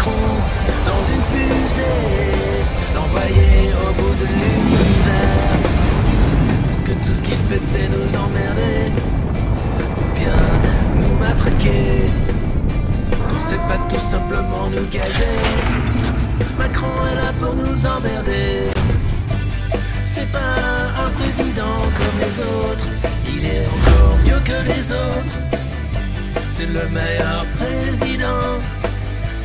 Macron dans une fusée, l'envoyer au bout de l'univers. Est-ce que tout ce qu'il fait c'est nous emmerder Ou bien nous matraquer. Qu'on sait pas tout simplement nous gager. Macron est là pour nous emmerder. C'est pas un président comme les autres, il est encore mieux que les autres. C'est le meilleur président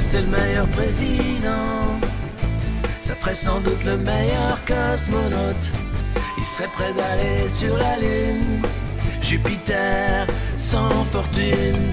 C'est le meilleur président. Ça ferait sans doute le meilleur cosmonaute. Il serait prêt d'aller sur la Lune. Jupiter sans fortune.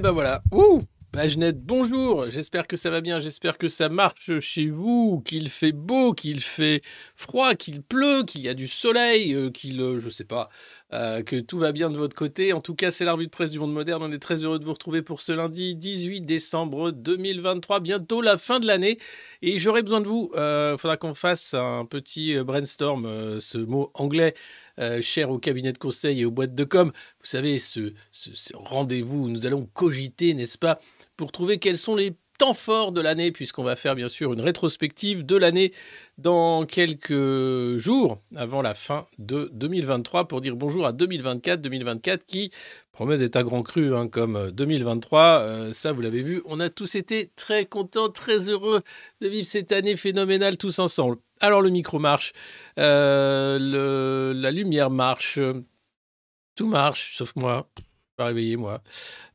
Eh ben voilà. Ouh Pagenette, bonjour. J'espère que ça va bien. J'espère que ça marche chez vous, qu'il fait beau, qu'il fait froid, qu'il pleut, qu'il y a du soleil, euh, qu'il, euh, je sais pas, euh, que tout va bien de votre côté. En tout cas, c'est la de presse du monde moderne. On est très heureux de vous retrouver pour ce lundi 18 décembre 2023. Bientôt la fin de l'année. Et j'aurai besoin de vous. Il faudra qu'on fasse un petit euh, brainstorm, euh, ce mot anglais euh, cher au cabinet de conseil et aux boîtes de com. Vous savez, ce rendez-vous où nous allons cogiter, n'est-ce pas, pour trouver quels sont les temps forts de l'année, puisqu'on va faire bien sûr une rétrospective de l'année dans quelques jours avant la fin de 2023 pour dire bonjour à 2024. 2024 qui promet d'être un grand cru hein, comme 2023. Euh, ça, vous l'avez vu, on a tous été très contents, très heureux de vivre cette année phénoménale tous ensemble. Alors le micro marche, euh, la lumière marche, tout marche, sauf moi. Pas réveillé moi.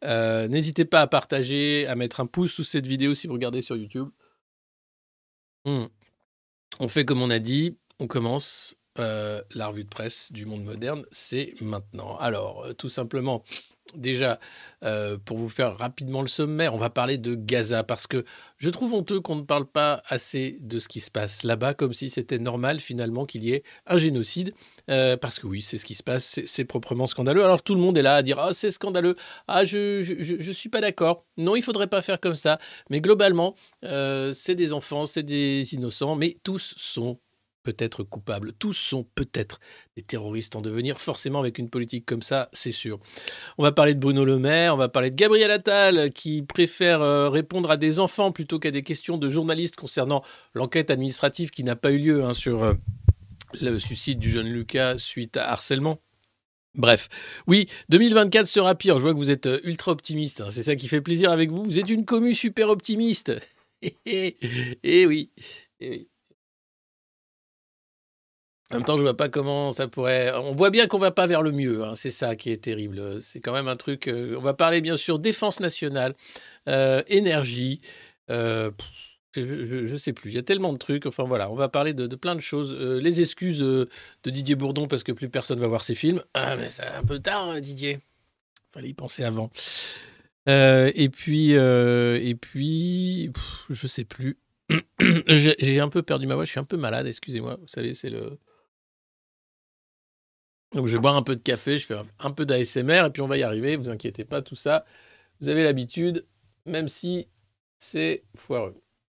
Euh, N'hésitez pas à partager, à mettre un pouce sous cette vidéo si vous regardez sur YouTube. Hmm. On fait comme on a dit, on commence euh, la revue de presse du monde moderne, c'est maintenant. Alors, euh, tout simplement, Déjà, euh, pour vous faire rapidement le sommaire, on va parler de Gaza parce que je trouve honteux qu'on ne parle pas assez de ce qui se passe là-bas, comme si c'était normal finalement qu'il y ait un génocide. Euh, parce que oui, c'est ce qui se passe, c'est proprement scandaleux. Alors tout le monde est là à dire ah c'est scandaleux, ah je je, suis pas d'accord. Non, il faudrait pas faire comme ça. Mais globalement, euh, c'est des enfants, c'est des innocents, mais tous sont peut-être coupables. Tous sont peut-être des terroristes en devenir, forcément avec une politique comme ça, c'est sûr. On va parler de Bruno Le Maire, on va parler de Gabriel Attal, qui préfère euh, répondre à des enfants plutôt qu'à des questions de journalistes concernant l'enquête administrative qui n'a pas eu lieu hein, sur euh, le suicide du jeune Lucas suite à harcèlement. Bref, oui, 2024 sera pire. Je vois que vous êtes euh, ultra optimiste. Hein. C'est ça qui fait plaisir avec vous. Vous êtes une commu super optimiste. Et oui. Et oui. En même temps, je vois pas comment ça pourrait. On voit bien qu'on va pas vers le mieux. Hein. C'est ça qui est terrible. C'est quand même un truc. Euh, on va parler bien sûr défense nationale, euh, énergie. Euh, je, ne sais plus. Il y a tellement de trucs. Enfin voilà, on va parler de, plein de choses. les excuses de, Didier Bourdon parce que plus personne va voir ses films. Ah mais c'est un peu tard, hein, Didier. Fallait y penser avant. et puis et puis, je sais plus. J'ai un peu perdu ma voix. Je suis un peu malade. Excusez-moi. Vous savez, c'est le donc je vais boire un peu de café, je fais un peu d'ASMR et puis on va y arriver, vous inquiétez pas, tout ça. Vous avez l'habitude, même si c'est foireux.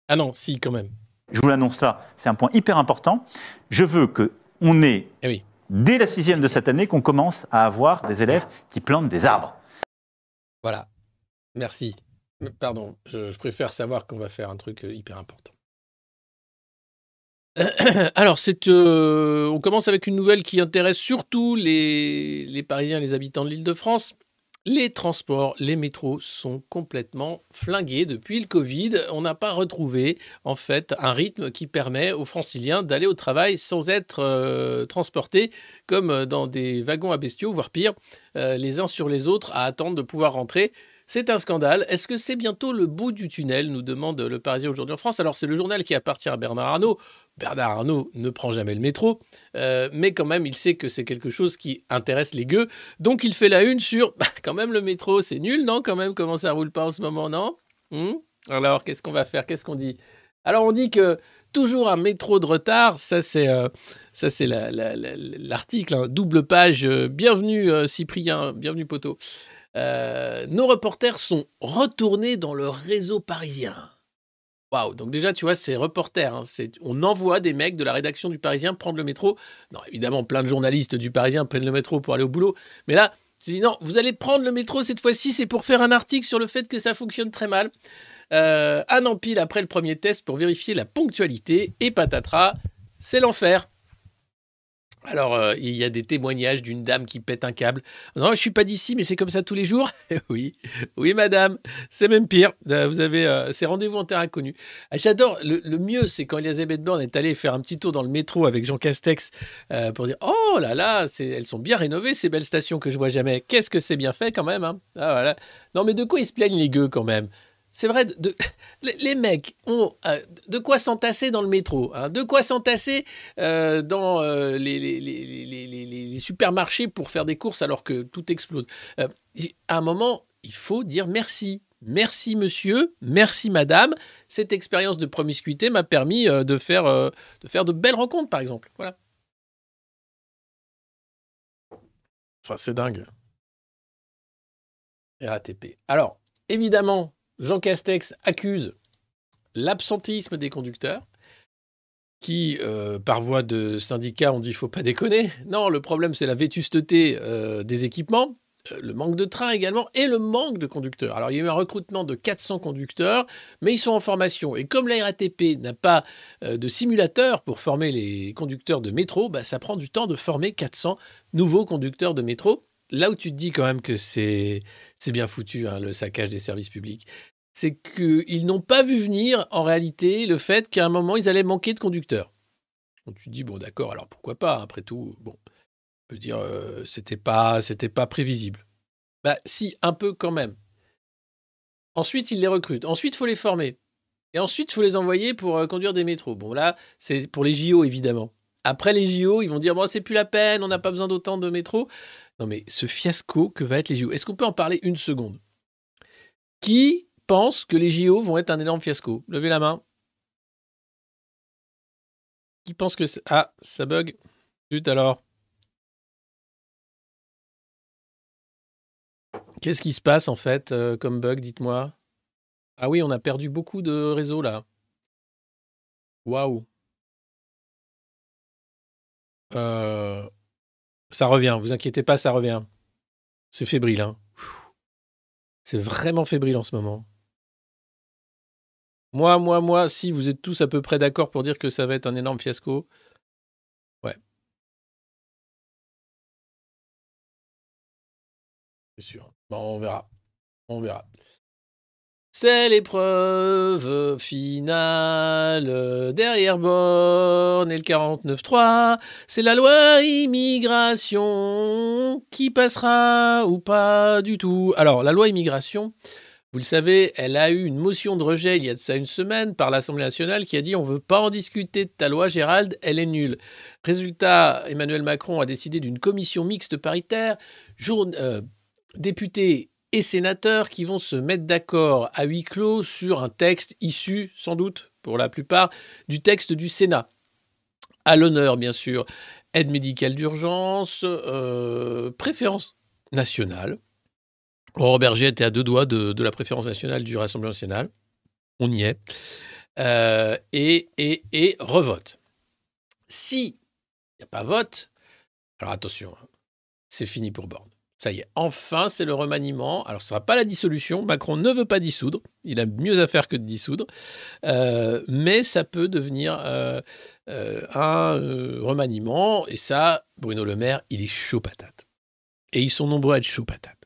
Ah non, si quand même. Je vous l'annonce là, c'est un point hyper important. Je veux que on ait, eh oui. dès la sixième de cette année, qu'on commence à avoir des élèves qui plantent des arbres. Voilà. Merci. Pardon, je préfère savoir qu'on va faire un truc euh, hyper important. Alors, c'est, euh, on commence avec une nouvelle qui intéresse surtout les, les Parisiens, les habitants de l'île de France. Les transports, les métros sont complètement flingués depuis le Covid. On n'a pas retrouvé en fait un rythme qui permet aux franciliens d'aller au travail sans être euh, transportés comme dans des wagons à bestiaux, voire pire, euh, les uns sur les autres à attendre de pouvoir rentrer. C'est un scandale. Est-ce que c'est bientôt le bout du tunnel nous demande le Parisien aujourd'hui en France? Alors c'est le journal qui appartient à Bernard Arnault. Bernard Arnault ne prend jamais le métro, euh, mais quand même, il sait que c'est quelque chose qui intéresse les gueux. Donc, il fait la une sur bah, quand même le métro, c'est nul, non? Quand même, comment ça roule pas en ce moment, non? Hmm? Alors, qu'est-ce qu'on va faire? Qu'est-ce qu'on dit? Alors, on dit que toujours un métro de retard, ça c'est euh, l'article, hein. double page. Euh, bienvenue Cyprien, bienvenue Poto. nos reporters sont retournés dans le réseau parisien. Waouh, donc déjà, tu vois, c'est reporter. Hein. on envoie des mecs de la rédaction du Parisien prendre le métro. Non, évidemment, plein de journalistes du Parisien prennent le métro pour aller au boulot. Mais là, tu dis non, vous allez prendre le métro cette fois-ci, c'est pour faire un article sur le fait que ça fonctionne très mal. Euh, un empile après le premier test pour vérifier la ponctualité. Et patatras, c'est l'enfer. Alors, euh, il y a des témoignages d'une dame qui pète un câble. Non, je suis pas d'ici, mais c'est comme ça tous les jours. oui, oui, madame, c'est même pire. Euh, vous avez euh, ces rendez-vous en terre inconnue. Ah, j'adore. Le, mieux, c'est quand Elisabeth Borne est allée faire un petit tour dans le métro avec Jean Castex pour dire Oh là là, elles sont bien rénovées ces belles stations que je vois jamais. Qu'est-ce que c'est bien fait quand même. Hein ah, voilà. Non, mais de quoi ils se plaignent les gueux quand même? C'est vrai, de, les mecs ont euh, de quoi s'entasser dans le métro, hein, de quoi s'entasser euh, dans euh, les, les, supermarchés pour faire des courses alors que tout explose. à un moment, il faut dire merci. Merci monsieur, merci madame. Cette expérience de promiscuité m'a permis de, faire, de faire de belles rencontres, par exemple. Voilà. Enfin, c'est dingue. RATP. Alors, évidemment, Jean Castex accuse l'absentéisme des conducteurs, qui, euh, par voie de syndicat, ont dit faut pas déconner. Non, le problème, c'est la vétusteté euh, des équipements, euh, le manque de trains également, et le manque de conducteurs. Alors, il y a eu un recrutement de 400 conducteurs, mais ils sont en formation. Et comme la RATP n'a pas de simulateur pour former les conducteurs de métro, bah, ça prend du temps de former 400 nouveaux conducteurs de métro là où tu te dis quand même que c'est bien foutu, hein, le saccage des services publics, c'est qu'ils n'ont pas vu venir en réalité le fait qu'à un moment, ils allaient manquer de conducteurs. Tu te dis, bon d'accord, alors pourquoi pas, après tout, bon, on peut dire, euh, c'était pas, pas prévisible. Bah si, un peu quand même. Ensuite, ils les recrutent. Ensuite, il faut les former. Et ensuite, il faut les envoyer pour euh, conduire des métros. Bon, là, c'est pour les JO, évidemment. Après les JO, ils vont dire, bon, c'est plus la peine, on n'a pas besoin d'autant de métros. Non mais ce fiasco que va être les JO, est-ce qu'on peut en parler une seconde? Qui pense que les JO vont être un énorme fiasco? Levez la main. Qui pense que. Ah, ça bug. Zut alors. Qu'est-ce qui se passe en fait euh, comme bug, dites-moi? Ah oui, on a perdu beaucoup de réseaux là. Waouh. Euh, ça revient, vous inquiétez pas, ça revient. C'est fébrile, hein. C'est vraiment fébrile en ce moment. Moi, moi, moi, si vous êtes tous à peu près d'accord pour dire que ça va être un énorme fiasco. Ouais. C'est sûr. Bon, on verra. On verra. C'est l'épreuve finale derrière Borne et le 49.3. C'est la loi immigration qui passera ou pas du tout. Alors, la loi immigration, vous le savez, elle a eu une motion de rejet il y a de ça une semaine par l'Assemblée nationale qui a dit on ne veut pas en discuter de ta loi, Gérald, elle est nulle. Résultat, Emmanuel Macron a décidé d'une commission mixte paritaire, jour, euh, et sénateurs qui vont se mettre d'accord à huis clos sur un texte issu, sans doute, pour la plupart, du texte du Sénat. À l'honneur, bien sûr, aide médicale d'urgence, euh, préférence nationale. Aurore Berger était à deux doigts de, la préférence nationale du Rassemblement national. On y est. Euh, et, et, et revote. Si il n'y a pas vote, alors attention, hein, c'est fini pour Borne. Ça y est, enfin, c'est le remaniement. Alors, ce ne sera pas la dissolution. Macron ne veut pas dissoudre. Il a mieux à faire que de dissoudre. Euh, mais ça peut devenir euh, euh, un remaniement. Et ça, Bruno Le Maire, il est chaud patate. Et ils sont nombreux à être chaud patate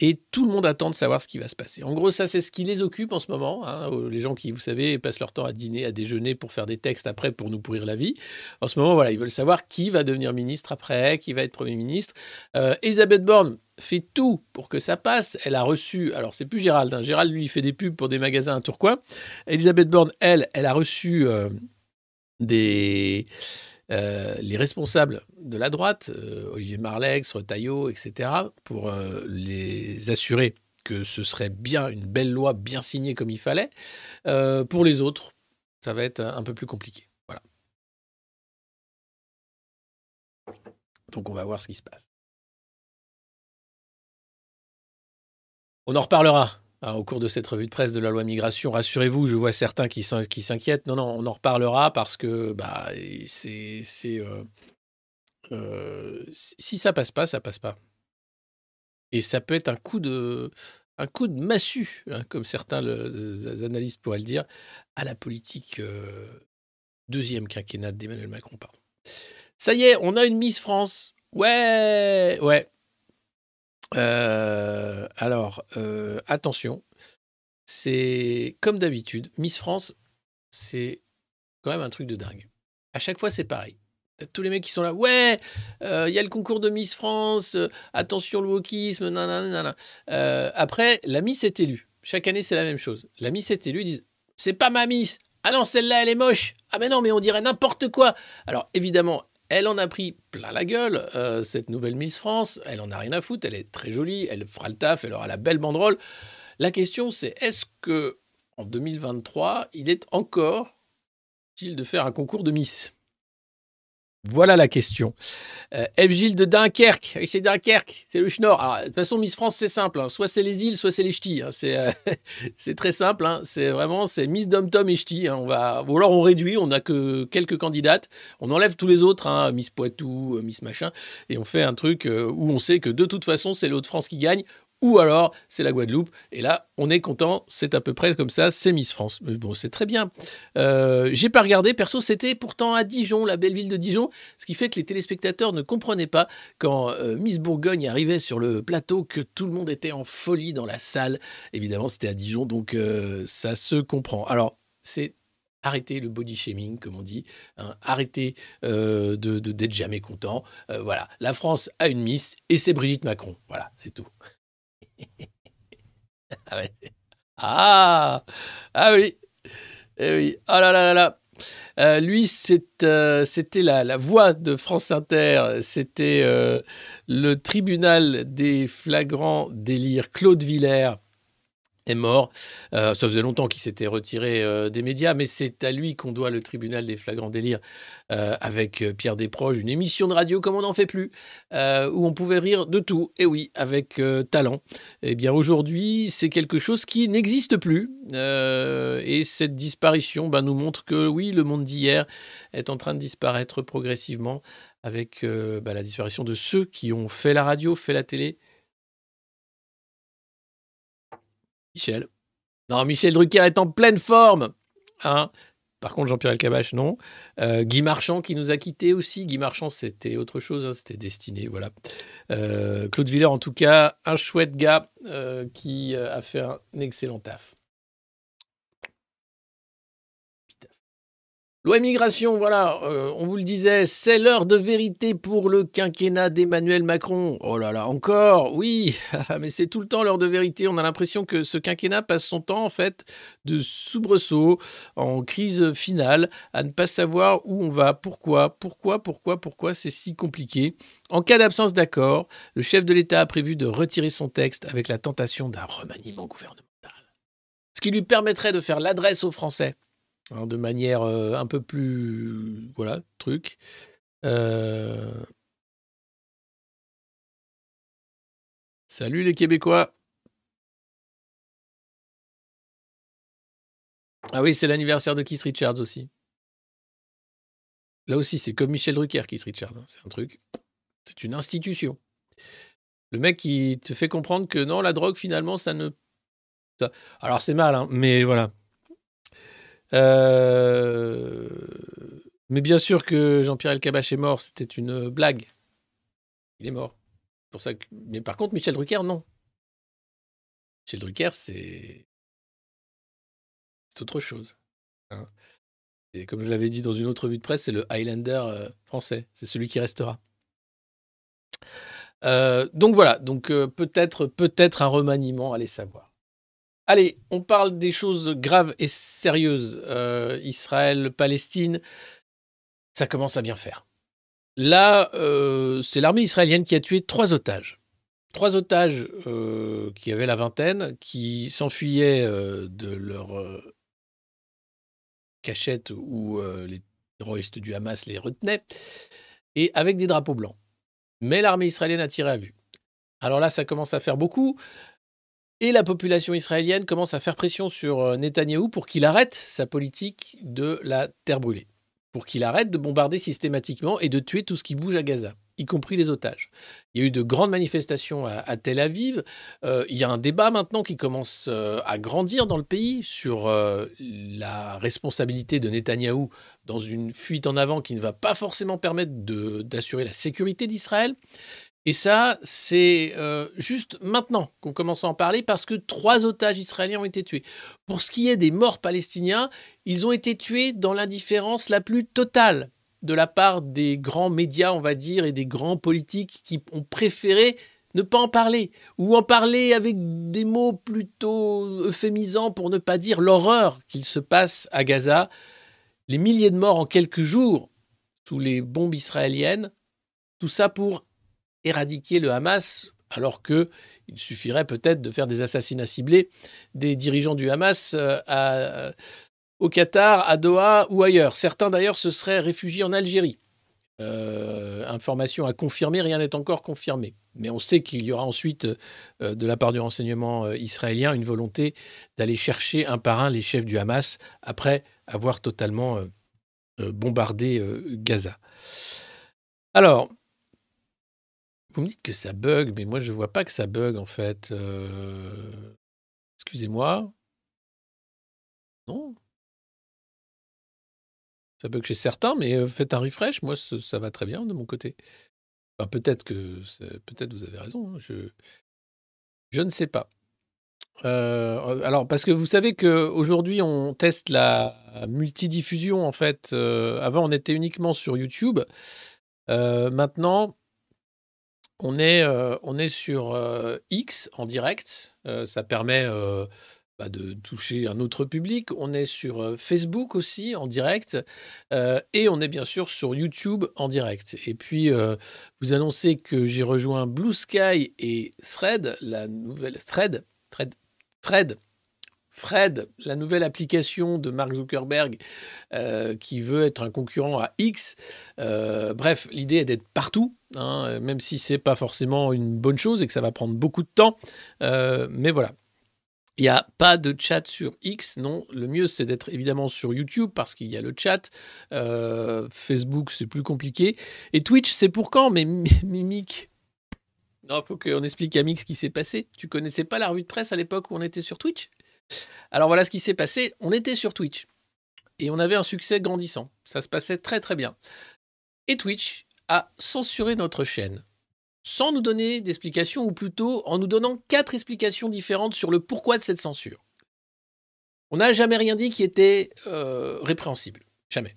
et tout le monde attend de savoir ce qui va se passer. En gros, ça, c'est ce qui les occupe en ce moment. Hein, les gens qui, vous savez, passent leur temps à dîner, à déjeuner pour faire des textes après pour nous pourrir la vie. En ce moment, voilà, ils veulent savoir qui va devenir ministre après, qui va être Premier ministre. Euh, Elisabeth Borne fait tout pour que ça passe. Elle a reçu, alors c'est plus Gérald, hein, Gérald lui fait des pubs pour des magasins à Tourcoing. Elisabeth Borne, elle, elle a reçu euh, des euh, les responsables de la droite, euh, Olivier Marlex, Retailleau, etc., pour euh, les assurer que ce serait bien une belle loi bien signée comme il fallait. pour les autres, ça va être un peu plus compliqué. Voilà. Donc on va voir ce qui se passe. On en reparlera. Hein, au cours de cette revue de presse de la loi migration. Rassurez-vous, je vois certains qui s'inquiètent. Non, non, on en reparlera parce que bah, c'est, euh, euh, si ça passe pas, ça passe pas. Et ça peut être un coup de, un coup de massue, hein, comme certains analystes pourraient le dire, à la politique euh, deuxième quinquennat d'Emmanuel Macron. Ça y est, on a une Miss France. Ouais, ouais. Euh, alors, euh, attention, c'est comme d'habitude, Miss France, c'est quand même un truc de dingue. À chaque fois, c'est pareil. Tous les mecs qui sont là, ouais, euh, il y a le concours de Miss France, attention le wokisme, nanana. après, la Miss est élue. Chaque année, c'est la même chose. La Miss est élue, ils disent, c'est pas ma Miss. Ah non, celle-là, elle est moche. Ah mais non, mais on dirait n'importe quoi. Alors évidemment, elle en a pris plein la gueule, euh, cette nouvelle Miss France. Elle en a rien à foutre. Elle est très jolie. Elle fera le taf. Elle aura la belle banderole. La question, c'est est-ce que en 2023, il est encore utile de faire un concours de Miss? Voilà la question. Euh, de Dunkerque. c'est Dunkerque, c'est le Schnorr. De toute façon, Miss France, c'est simple. Hein. Soit c'est les îles, soit c'est les ch'tis. Hein. Euh, c'est très simple. Hein. C'est vraiment Miss Dom Tom et ch'tis. On va, ou alors on réduit, on n'a que quelques candidates. On enlève tous les autres, Miss Poitou, euh, Miss Machin, et on fait un truc où on sait que de toute façon, c'est l'autre France qui gagne ou alors c'est la Guadeloupe. Et là, on est content, c'est à peu près comme ça, c'est Miss France. Mais bon, c'est très bien. Euh, J'ai pas regardé, perso, c'était pourtant à Dijon, la belle ville de Dijon, ce qui fait que les téléspectateurs ne comprenaient pas quand euh, Miss Bourgogne arrivait sur le plateau que tout le monde était en folie dans la salle. Évidemment, c'était à Dijon, donc euh, ça se comprend. Alors, c'est arrêter le body shaming, comme on dit, hein, arrêter euh, de d'être jamais content. voilà, la France a une Miss et c'est Brigitte Macron. Voilà, c'est tout. Ah, ah, ah oui. Eh oui. Ah là là là là. lui, c'était la, la, voix de France Inter. C'était le tribunal des flagrants délires. Claude Villers mort. Euh, ça faisait longtemps qu'il s'était retiré euh, des médias, mais c'est à lui qu'on doit le tribunal des flagrants délires euh, avec Pierre Desproges, une émission de radio comme on n'en fait plus, où on pouvait rire de tout, et oui, avec talent. Eh bien aujourd'hui, c'est quelque chose qui n'existe plus, et cette disparition bah, nous montre que oui, le monde d'hier est en train de disparaître progressivement avec bah, la disparition de ceux qui ont fait la radio, fait la télé, Michel. Non, Michel Drucker est en pleine forme. Hein Par contre, Jean-Pierre Elkabach, non. Euh, Guy Marchand qui nous a quittés aussi. Guy Marchand, c'était autre chose, hein, c'était destiné, voilà. Euh, Claude Villers, en tout cas, un chouette gars euh, qui a fait un excellent taf. Loi immigration, voilà, euh, on vous le disait, c'est l'heure de vérité pour le quinquennat d'Emmanuel Macron. Oh là là, encore, oui, mais c'est tout le temps l'heure de vérité. On a l'impression que ce quinquennat passe son temps, en fait, de soubresaut, en crise finale, à ne pas savoir où on va, pourquoi, pourquoi, pourquoi, pourquoi c'est si compliqué. En cas d'absence d'accord, le chef de l'État a prévu de retirer son texte avec la tentation d'un remaniement gouvernemental. Ce qui lui permettrait de faire l'adresse aux Français Hein, de manière euh, un peu plus. Voilà, truc. Euh Salut les Québécois. Ah oui, c'est l'anniversaire de Keith Richards aussi. Là aussi, c'est comme Michel Drucker, Keith Richards. Hein, c'est un truc. C'est une institution. Le mec qui te fait comprendre que non, la drogue, finalement, ça ne. Alors, c'est mal, hein, mais voilà. Euh, mais bien sûr que Jean-Pierre Elkabach est mort, c'était une blague. Il est mort. Pour ça. Mais par contre, Michel Drucker, non. Michel Drucker, c'est. C'est autre chose. Hein. Et comme je l'avais dit dans une autre vue de presse, c'est le Highlander euh, français. C'est celui qui restera. Euh, donc voilà, donc peut-être peut-être un remaniement, allez savoir. Allez, on parle des choses graves et sérieuses. Euh, Israël, Palestine, ça commence à bien faire. Là, euh, c'est l'armée israélienne qui a tué trois otages. Trois otages euh, qui avaient la vingtaine, qui s'enfuyaient de leur cachette où les terroristes du Hamas les retenaient, et avec des drapeaux blancs. Mais l'armée israélienne a tiré à vue. Alors là, ça commence à faire beaucoup. Et la population israélienne commence à faire pression sur euh, Netanyahou pour qu'il arrête sa politique de la terre brûlée, pour qu'il arrête de bombarder systématiquement et de tuer tout ce qui bouge à Gaza y compris les otages. Il y a eu de grandes manifestations à, Tel Aviv. Euh, il y a un débat maintenant qui commence euh, à grandir dans le pays sur la responsabilité de Netanyahou dans une fuite en avant qui ne va pas forcément permettre d'assurer la sécurité d'Israël. Et ça, c'est euh, juste maintenant qu'on commence à en parler parce que trois otages israéliens ont été tués. Pour ce qui est des morts palestiniens, ils ont été tués dans l'indifférence la plus totale de la part des grands médias, on va dire, et des grands politiques qui ont préféré ne pas en parler, ou en parler avec des mots plutôt euphémisants pour ne pas dire l'horreur qu'il se passe à Gaza. Les milliers de morts en quelques jours sous les bombes israéliennes, tout ça pour éradiquer le Hamas, alors que il suffirait peut-être de faire des assassinats ciblés des dirigeants du Hamas euh, à, au Qatar, à Doha ou ailleurs. Certains d'ailleurs se seraient réfugiés en Algérie. Euh, information à confirmer, rien n'est encore confirmé. Mais on sait qu'il y aura ensuite, euh, de la part du renseignement israélien, une volonté d'aller chercher un par un les chefs du Hamas après avoir totalement bombardé Gaza. Alors, vous me dites que ça bug, mais moi je vois pas que ça bug en fait. Euh, excusez-moi. Non. Ça bug chez certains, mais euh, faites un refresh. Moi, ça va très bien de mon côté. peut-être que peut-être vous avez raison. Hein, je je ne sais pas. Euh, alors parce que vous savez qu'aujourd'hui on teste la multidiffusion en fait. avant on était uniquement sur YouTube. maintenant on est, euh, on est sur euh, X en direct. Euh, ça permet bah, de toucher un autre public. On est sur Facebook aussi en direct et on est bien sûr sur YouTube en direct. Et puis, vous annoncez que j'ai rejoint Blue Sky et Thread, la nouvelle Thread, Thread, Fred, Fred, la nouvelle application de Mark Zuckerberg qui veut être un concurrent à X. bref, l'idée est d'être partout, hein, même si c'est pas forcément une bonne chose et que ça va prendre beaucoup de temps. mais voilà, il n'y a pas de chat sur X, non. Le mieux, c'est d'être évidemment sur YouTube parce qu'il y a le chat. Euh, Facebook, c'est plus compliqué. Et Twitch, c'est pour quand Mais Mimic. Non, faut qu'on explique à Mix ce qui s'est passé. Tu connaissais pas la revue de presse à l'époque où on était sur Twitch? Alors voilà ce qui s'est passé. On était sur Twitch. Et on avait un succès grandissant. Ça se passait très très bien. Et Twitch a censuré notre chaîne sans nous donner d'explications, ou plutôt en nous donnant quatre explications différentes sur le pourquoi de cette censure. On n'a jamais rien dit qui était euh, répréhensible. Jamais.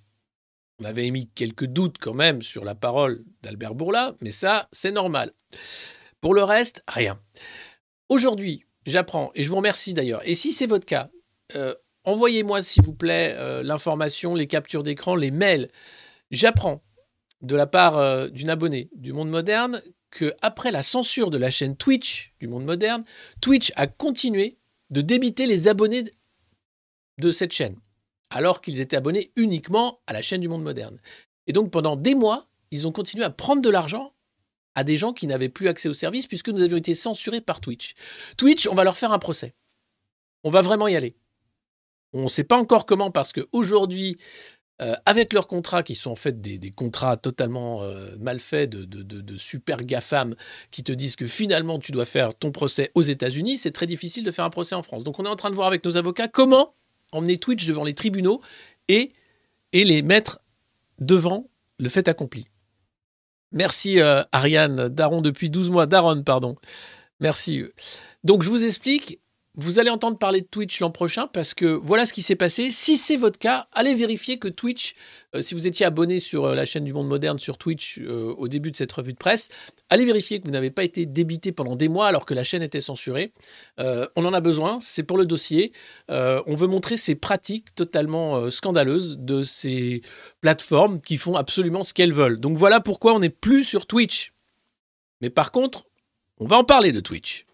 On avait émis quelques doutes quand même sur la parole d'Albert Bourla, mais ça, c'est normal. Pour le reste, rien. Aujourd'hui, j'apprends, et je vous remercie d'ailleurs, et si c'est votre cas, euh, envoyez-moi s'il vous plaît euh, l'information, les captures d'écran, les mails. J'apprends de la part d'une abonnée du monde moderne que après la censure de la chaîne Twitch du monde moderne, Twitch a continué de débiter les abonnés de cette chaîne, alors qu'ils étaient abonnés uniquement à la chaîne du monde moderne. Et donc pendant des mois, ils ont continué à prendre de l'argent à des gens qui n'avaient plus accès au service puisque nous avions été censurés par Twitch. Twitch, on va leur faire un procès. On va vraiment y aller. On ne sait pas encore comment parce qu'aujourd'hui, euh, avec leurs contrats qui sont en fait des, contrats totalement euh, mal faits de, super GAFAM qui te disent que finalement tu dois faire ton procès aux États-Unis, c'est très difficile de faire un procès en France. Donc on est en train de voir avec nos avocats comment emmener Twitch devant les tribunaux et, et les mettre devant le fait accompli. Merci euh, Ariane Daron depuis 12 mois. Daron, pardon. Merci. Donc je vous explique vous allez entendre parler de Twitch l'an prochain parce que voilà ce qui s'est passé. Si c'est votre cas, allez vérifier que Twitch, euh, si vous étiez abonné sur euh, la chaîne du Monde Moderne sur Twitch euh, au début de cette revue de presse, allez vérifier que vous n'avez pas été débité pendant des mois alors que la chaîne était censurée. on en a besoin, c'est pour le dossier. on veut montrer ces pratiques totalement scandaleuses de ces plateformes qui font absolument ce qu'elles veulent. Donc voilà pourquoi on n'est plus sur Twitch. Mais par contre, on va en parler de Twitch.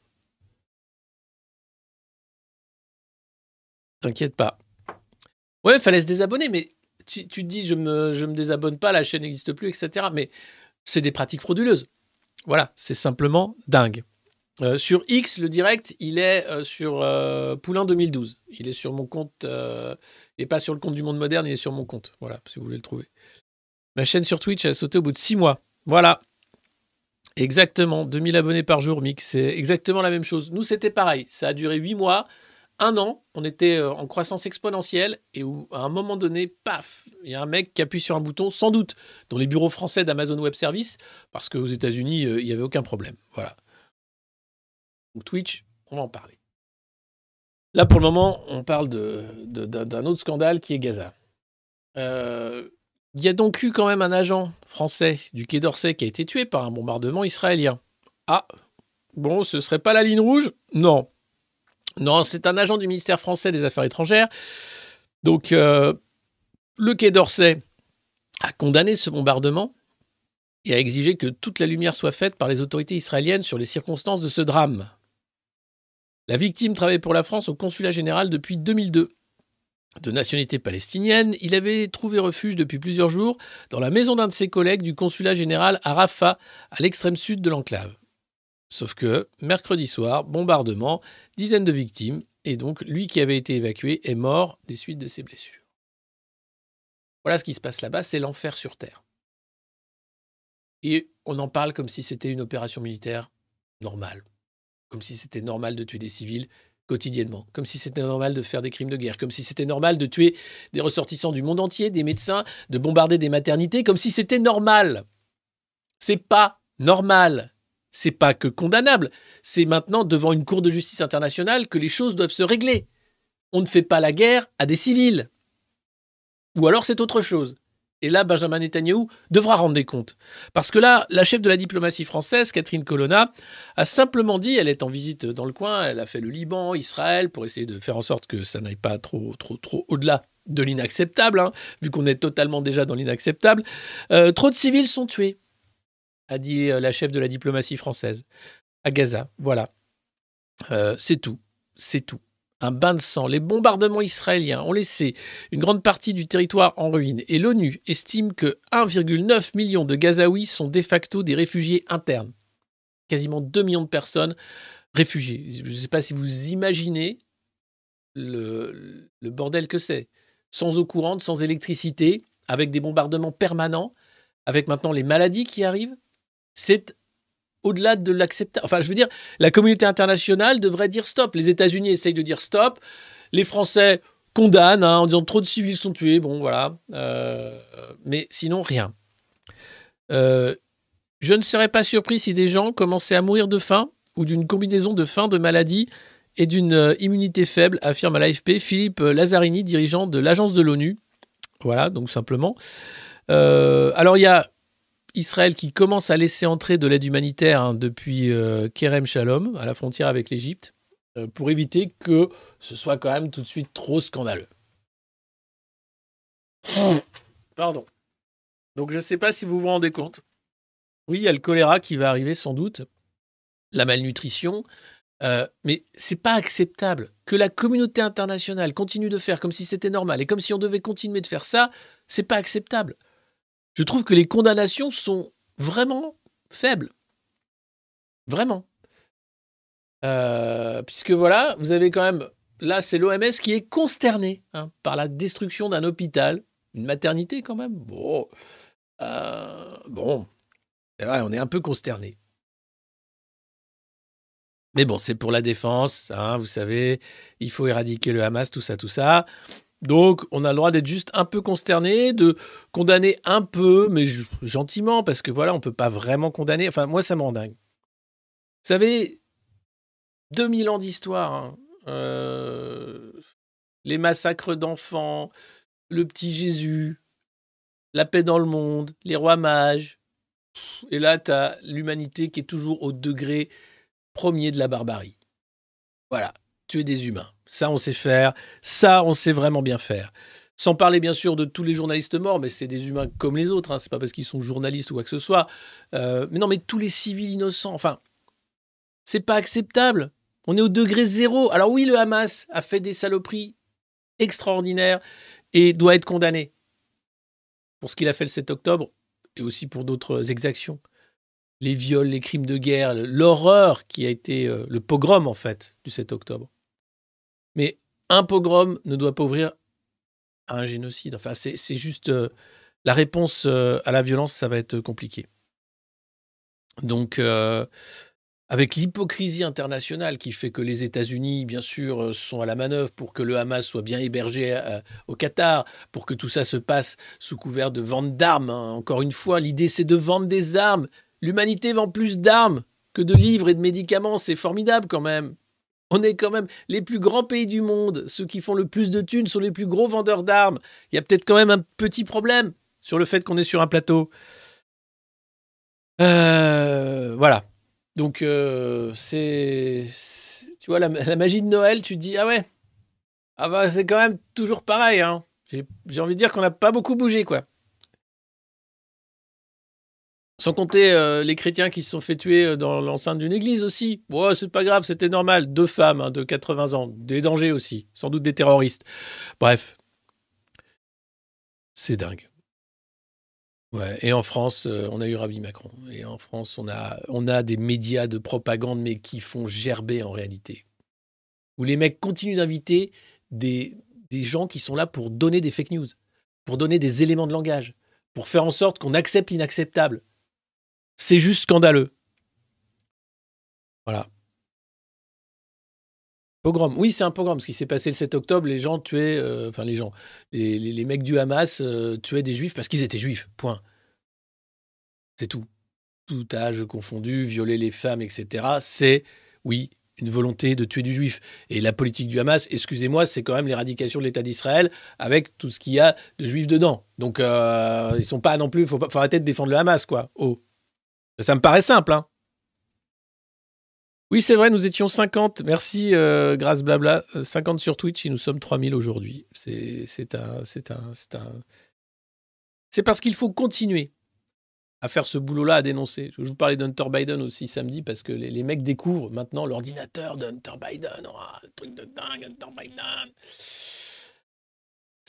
T'inquiète pas. Ouais, fallait se désabonner, mais tu, te dis je me, me désabonne pas, la chaîne n'existe plus, etc. Mais c'est des pratiques frauduleuses. Voilà, c'est simplement dingue. Euh, sur X, le direct, il est euh, sur euh, Poulain 2012. Il est sur mon compte, et pas sur le compte du Monde Moderne, il est sur mon compte. Voilà, si vous voulez le trouver. Ma chaîne sur Twitch a sauté au bout de 6 mois. Voilà. Exactement, 2000 abonnés par jour, Mix. C'est exactement la même chose. Nous, c'était pareil. Ça a duré 8 mois un an, on était euh, en croissance exponentielle et où, à un moment donné, paf, il y a un mec qui appuie sur un bouton, sans doute dans les bureaux français d'Amazon Web Services, parce qu'aux États-Unis, euh, il n'y avait aucun problème. Voilà. Donc Twitch, on va en parler. Là, pour le moment, on parle d'un autre scandale qui est Gaza. Euh, il y a donc eu quand même un agent français du Quai d'Orsay qui a été tué par un bombardement israélien. Ah, bon, ce serait pas la ligne rouge? Non, non, c'est un agent du ministère français des Affaires étrangères. Donc, euh, le Quai d'Orsay a condamné ce bombardement et a exigé que toute la lumière soit faite par les autorités israéliennes sur les circonstances de ce drame. La victime travaillait pour la France au consulat général depuis 2002. De nationalité palestinienne, il avait trouvé refuge depuis plusieurs jours dans la maison d'un de ses collègues du consulat général à Rafah, à l'extrême sud de l'enclave. Sauf que, mercredi soir, bombardement, dizaines de victimes, et donc lui qui avait été évacué est mort des suites de ses blessures. Voilà ce qui se passe là-bas, c'est l'enfer sur Terre. Et on en parle comme si c'était une opération militaire normale, comme si c'était normal de tuer des civils quotidiennement, comme si c'était normal de faire des crimes de guerre, comme si c'était normal de tuer des ressortissants du monde entier, des médecins, de bombarder des maternités, comme si c'était normal. C'est pas normal c'est pas que condamnable, c'est maintenant devant une cour de justice internationale que les choses doivent se régler. On ne fait pas la guerre à des civils. Ou alors c'est autre chose. Et là, Benjamin Netanyahu devra rendre des comptes. Parce que là, la chef de la diplomatie française, Catherine Colonna, a simplement dit, elle est en visite dans le coin, elle a fait le Liban, Israël, pour essayer de faire en sorte que ça n'aille pas trop, trop, trop au-delà de l'inacceptable, hein, vu qu'on est totalement déjà dans l'inacceptable. Euh, trop de civils sont tués, a dit euh, la chef de la diplomatie française, à Gaza. Voilà. Euh, c'est tout. C'est tout un bain de sang. Les bombardements israéliens ont laissé une grande partie du territoire en ruine et l'ONU estime que 1,9 million de Gazaouis sont de facto des réfugiés internes. Quasiment 2 millions de personnes réfugiées. Je ne sais pas si vous imaginez le, le bordel que c'est. Sans eau courante, sans électricité, avec des bombardements permanents, avec maintenant les maladies qui arrivent. C'est au-delà de l'acceptable. Enfin, je veux dire, la communauté internationale devrait dire stop. Les États-Unis essayent de dire stop. Les Français condamnent hein, en disant trop de civils sont tués. Bon, voilà. Euh, mais sinon, rien. Euh, je ne serais pas surpris si des gens commençaient à mourir de faim ou d'une combinaison de faim, de maladie et d'une euh, immunité faible, affirme à l'AFP Philippe Lazzarini, dirigeant de l'agence de l'ONU. Voilà, donc simplement. alors, il y a Israël qui commence à laisser entrer de l'aide humanitaire hein, depuis euh, Kerem Shalom, à la frontière avec l'Égypte, euh, pour éviter que ce soit quand même tout de suite trop scandaleux. Pardon. Donc je ne sais pas si vous vous rendez compte. Oui, il y a le choléra qui va arriver sans doute, la malnutrition, euh, mais c'est pas acceptable que la communauté internationale continue de faire comme si c'était normal et comme si on devait continuer de faire ça. C'est pas acceptable je trouve que les condamnations sont vraiment faibles. Vraiment. Euh, puisque voilà, vous avez quand même, là c'est l'OMS qui est consterné hein, par la destruction d'un hôpital, une maternité quand même. Bon, euh, on est un peu consterné. Mais bon, c'est pour la défense, hein, vous savez, il faut éradiquer le Hamas, tout ça, tout ça. Donc, on a le droit d'être juste un peu consterné, de condamner un peu, mais gentiment, parce que voilà, on ne peut pas vraiment condamner. Enfin, moi, ça me rend dingue. Vous savez, 2000 ans d'histoire, hein. euh, les massacres d'enfants, le petit Jésus, la paix dans le monde, les rois mages. Et là, tu as l'humanité qui est toujours au degré premier de la barbarie. Voilà, tuer des humains. Ça, on sait faire. Ça, on sait vraiment bien faire. Sans parler bien sûr de tous les journalistes morts, mais c'est des humains comme les autres. Hein. C'est pas parce qu'ils sont journalistes ou quoi que ce soit. Euh, mais non, mais tous les civils innocents. Enfin, c'est pas acceptable. On est au degré zéro. Alors oui, le Hamas a fait des saloperies extraordinaires et doit être condamné pour ce qu'il a fait le 7 octobre et aussi pour d'autres exactions. Les viols, les crimes de guerre, l'horreur qui a été euh, le pogrom en fait du 7 octobre. Mais un pogrom ne doit pas ouvrir à un génocide. Enfin, c'est juste euh, la réponse euh, à la violence, ça va être compliqué. Donc, euh, avec l'hypocrisie internationale qui fait que les États-Unis, bien sûr, sont à la manœuvre pour que le Hamas soit bien hébergé au Qatar, pour que tout ça se passe sous couvert de vente d'armes. Hein. Encore une fois, l'idée c'est de vendre des armes. L'humanité vend plus d'armes que de livres et de médicaments. C'est formidable quand même. On est quand même les plus grands pays du monde. Ceux qui font le plus de thunes sont les plus gros vendeurs d'armes. Il y a peut-être quand même un petit problème sur le fait qu'on est sur un plateau. Euh, voilà. Donc, euh, c'est. Tu vois, la, magie de Noël, tu te dis, ah ouais. Ah bah, c'est quand même toujours pareil. Hein. J'ai envie de dire qu'on n'a pas beaucoup bougé, quoi. Sans compter euh, les chrétiens qui se sont fait tuer euh, dans l'enceinte d'une église aussi. Bon, c'est pas grave, c'était normal. Deux femmes hein, de 80 ans, des dangers aussi, sans doute des terroristes. Bref, c'est dingue. Ouais. Et en France, euh, on a eu Rabbi Macron. Et en France, on a, des médias de propagande, mais qui font gerber en réalité. Où les mecs continuent d'inviter des gens qui sont là pour donner des fake news, pour donner des éléments de langage, pour faire en sorte qu'on accepte l'inacceptable c'est juste scandaleux. Voilà. Pogrom. Oui, c'est un pogrom. Ce qui s'est passé le 7 octobre, les gens tuaient, euh, enfin les gens, les, mecs du Hamas euh, tuaient des juifs parce qu'ils étaient juifs. Point. C'est tout. Tout âge confondu, violer les femmes, etc. C'est, oui, une volonté de tuer du juif. Et la politique du Hamas, excusez-moi, c'est quand même l'éradication de l'État d'Israël avec tout ce qu'il y a de juifs dedans. Donc, euh, ils sont pas non plus. Faut, faut arrêter de défendre le Hamas, quoi. Oh. Ça me paraît simple, hein. Oui, c'est vrai, nous étions 50. Merci, euh, grâce blabla. 50 euh, sur Twitch et nous sommes 3000 aujourd'hui. C'est un. C'est un. C'est parce qu'il faut continuer à faire ce boulot-là, à dénoncer. Je vous parlais d'Hunter Biden aussi samedi parce que les, mecs découvrent maintenant l'ordinateur d'Hunter Biden. Oh, truc de dingue, Hunter Biden.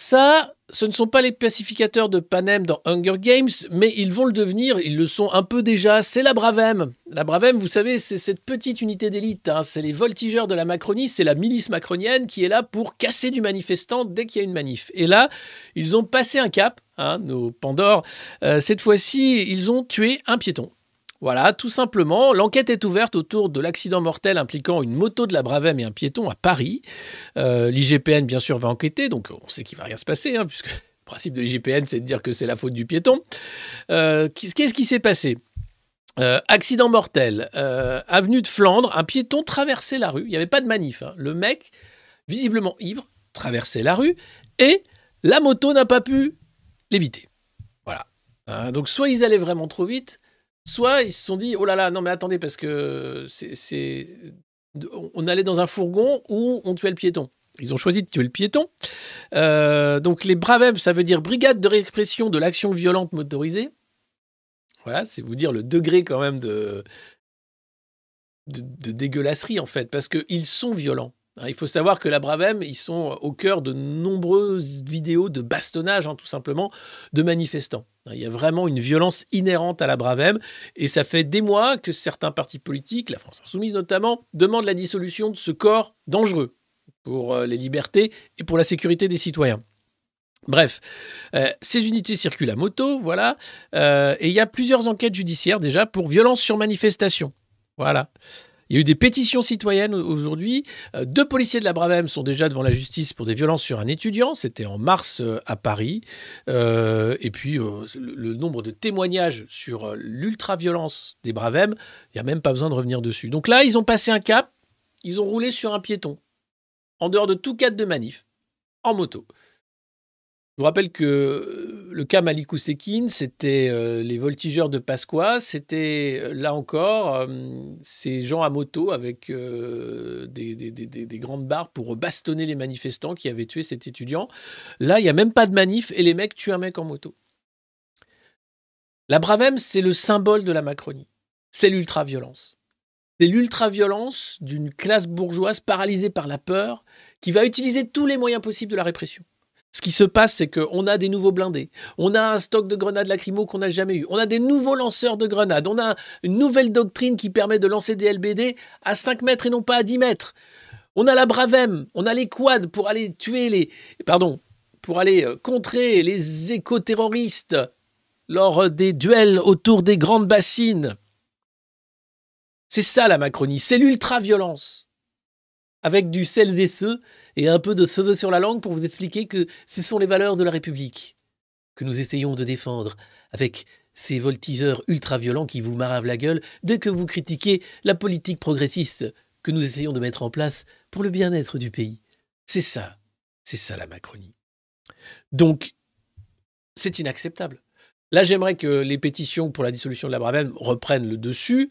Ça, ce ne sont pas les pacificateurs de Panem dans Hunger Games, mais ils vont le devenir, ils le sont un peu déjà, c'est la Bravem. La Bravem, vous savez, c'est cette petite unité d'élite, hein. c'est les voltigeurs de la Macronie, c'est la milice macronienne qui est là pour casser du manifestant dès qu'il y a une manif. Et là, ils ont passé un cap, hein, nos Pandores, euh, cette fois-ci, ils ont tué un piéton. Voilà, tout simplement, l'enquête est ouverte autour de l'accident mortel impliquant une moto de la Bravem et un piéton à Paris. Euh, L'IGPN, bien sûr, va enquêter, donc on sait qu'il va rien se passer, hein, puisque le principe de l'IGPN, c'est de dire que c'est la faute du piéton. Euh, qu'est-ce qui s'est passé? Euh, accident mortel, avenue de Flandre, un piéton traversait la rue, il n'y avait pas de manif. Hein. Le mec, visiblement ivre, traversait la rue et la moto n'a pas pu l'éviter. Voilà. Hein, donc soit ils allaient vraiment trop vite, Soit ils se sont dit, oh là là, non mais attendez, parce que c'est, on allait dans un fourgon où on tuait le piéton. Ils ont choisi de tuer le piéton. Euh, donc les BRAVEM, ça veut dire Brigade de répression de l'action violente motorisée. Voilà, c'est vous dire le degré quand même de, de, de dégueulasserie en fait, parce qu'ils sont violents. Hein, il faut savoir que la Bravem, ils sont au cœur de nombreuses vidéos de bastonnage, hein, tout simplement, de manifestants. Hein, il y a vraiment une violence inhérente à la Bravem, et ça fait des mois que certains partis politiques, la France Insoumise notamment, demandent la dissolution de ce corps dangereux pour euh, les libertés et pour la sécurité des citoyens. Bref, euh, ces unités circulent à moto, voilà, euh, et il y a plusieurs enquêtes judiciaires déjà pour violence sur manifestation. Voilà. Il y a eu des pétitions citoyennes aujourd'hui. Euh, deux policiers de la Bravem sont déjà devant la justice pour des violences sur un étudiant. C'était en mars euh, à Paris. Euh, et puis, le, nombre de témoignages sur l'ultra-violence des Bravem, il n'y a même pas besoin de revenir dessus. Donc là, ils ont passé un cap. Ils ont roulé sur un piéton, en dehors de tout cadre de manif, en moto. Je vous rappelle que euh, le cas Malikou Sekine, c'était euh, les voltigeurs de Pasqua, c'était euh, là encore ces gens à moto avec des, des, grandes barres pour bastonner les manifestants qui avaient tué cet étudiant. Là, il n'y a même pas de manif et les mecs tuent un mec en moto. La Bravem, c'est le symbole de la Macronie. C'est l'ultra-violence. C'est l'ultra-violence d'une classe bourgeoise paralysée par la peur qui va utiliser tous les moyens possibles de la répression. Ce qui se passe, c'est qu'on a des nouveaux blindés, on a un stock de grenades lacrymo qu'on n'a jamais eu, on a des nouveaux lanceurs de grenades, on a une nouvelle doctrine qui permet de lancer des LBD à 5 mètres et non pas à 10 mètres. On a la Bravem, on a les quads pour aller tuer les... Pardon, pour aller euh, contrer les éco-terroristes lors des duels autour des grandes bassines. C'est ça la Macronie, c'est l'ultra-violence. Avec du celles et ceux et un peu de cheveux sur la langue pour vous expliquer que ce sont les valeurs de la République que nous essayons de défendre avec ces voltigeurs ultra-violents qui vous maravent la gueule dès que vous critiquez la politique progressiste que nous essayons de mettre en place pour le bien-être du pays. C'est ça, c'est ça la Macronie. Donc, c'est inacceptable. Là, j'aimerais que les pétitions pour la dissolution de la Bravem reprennent le dessus,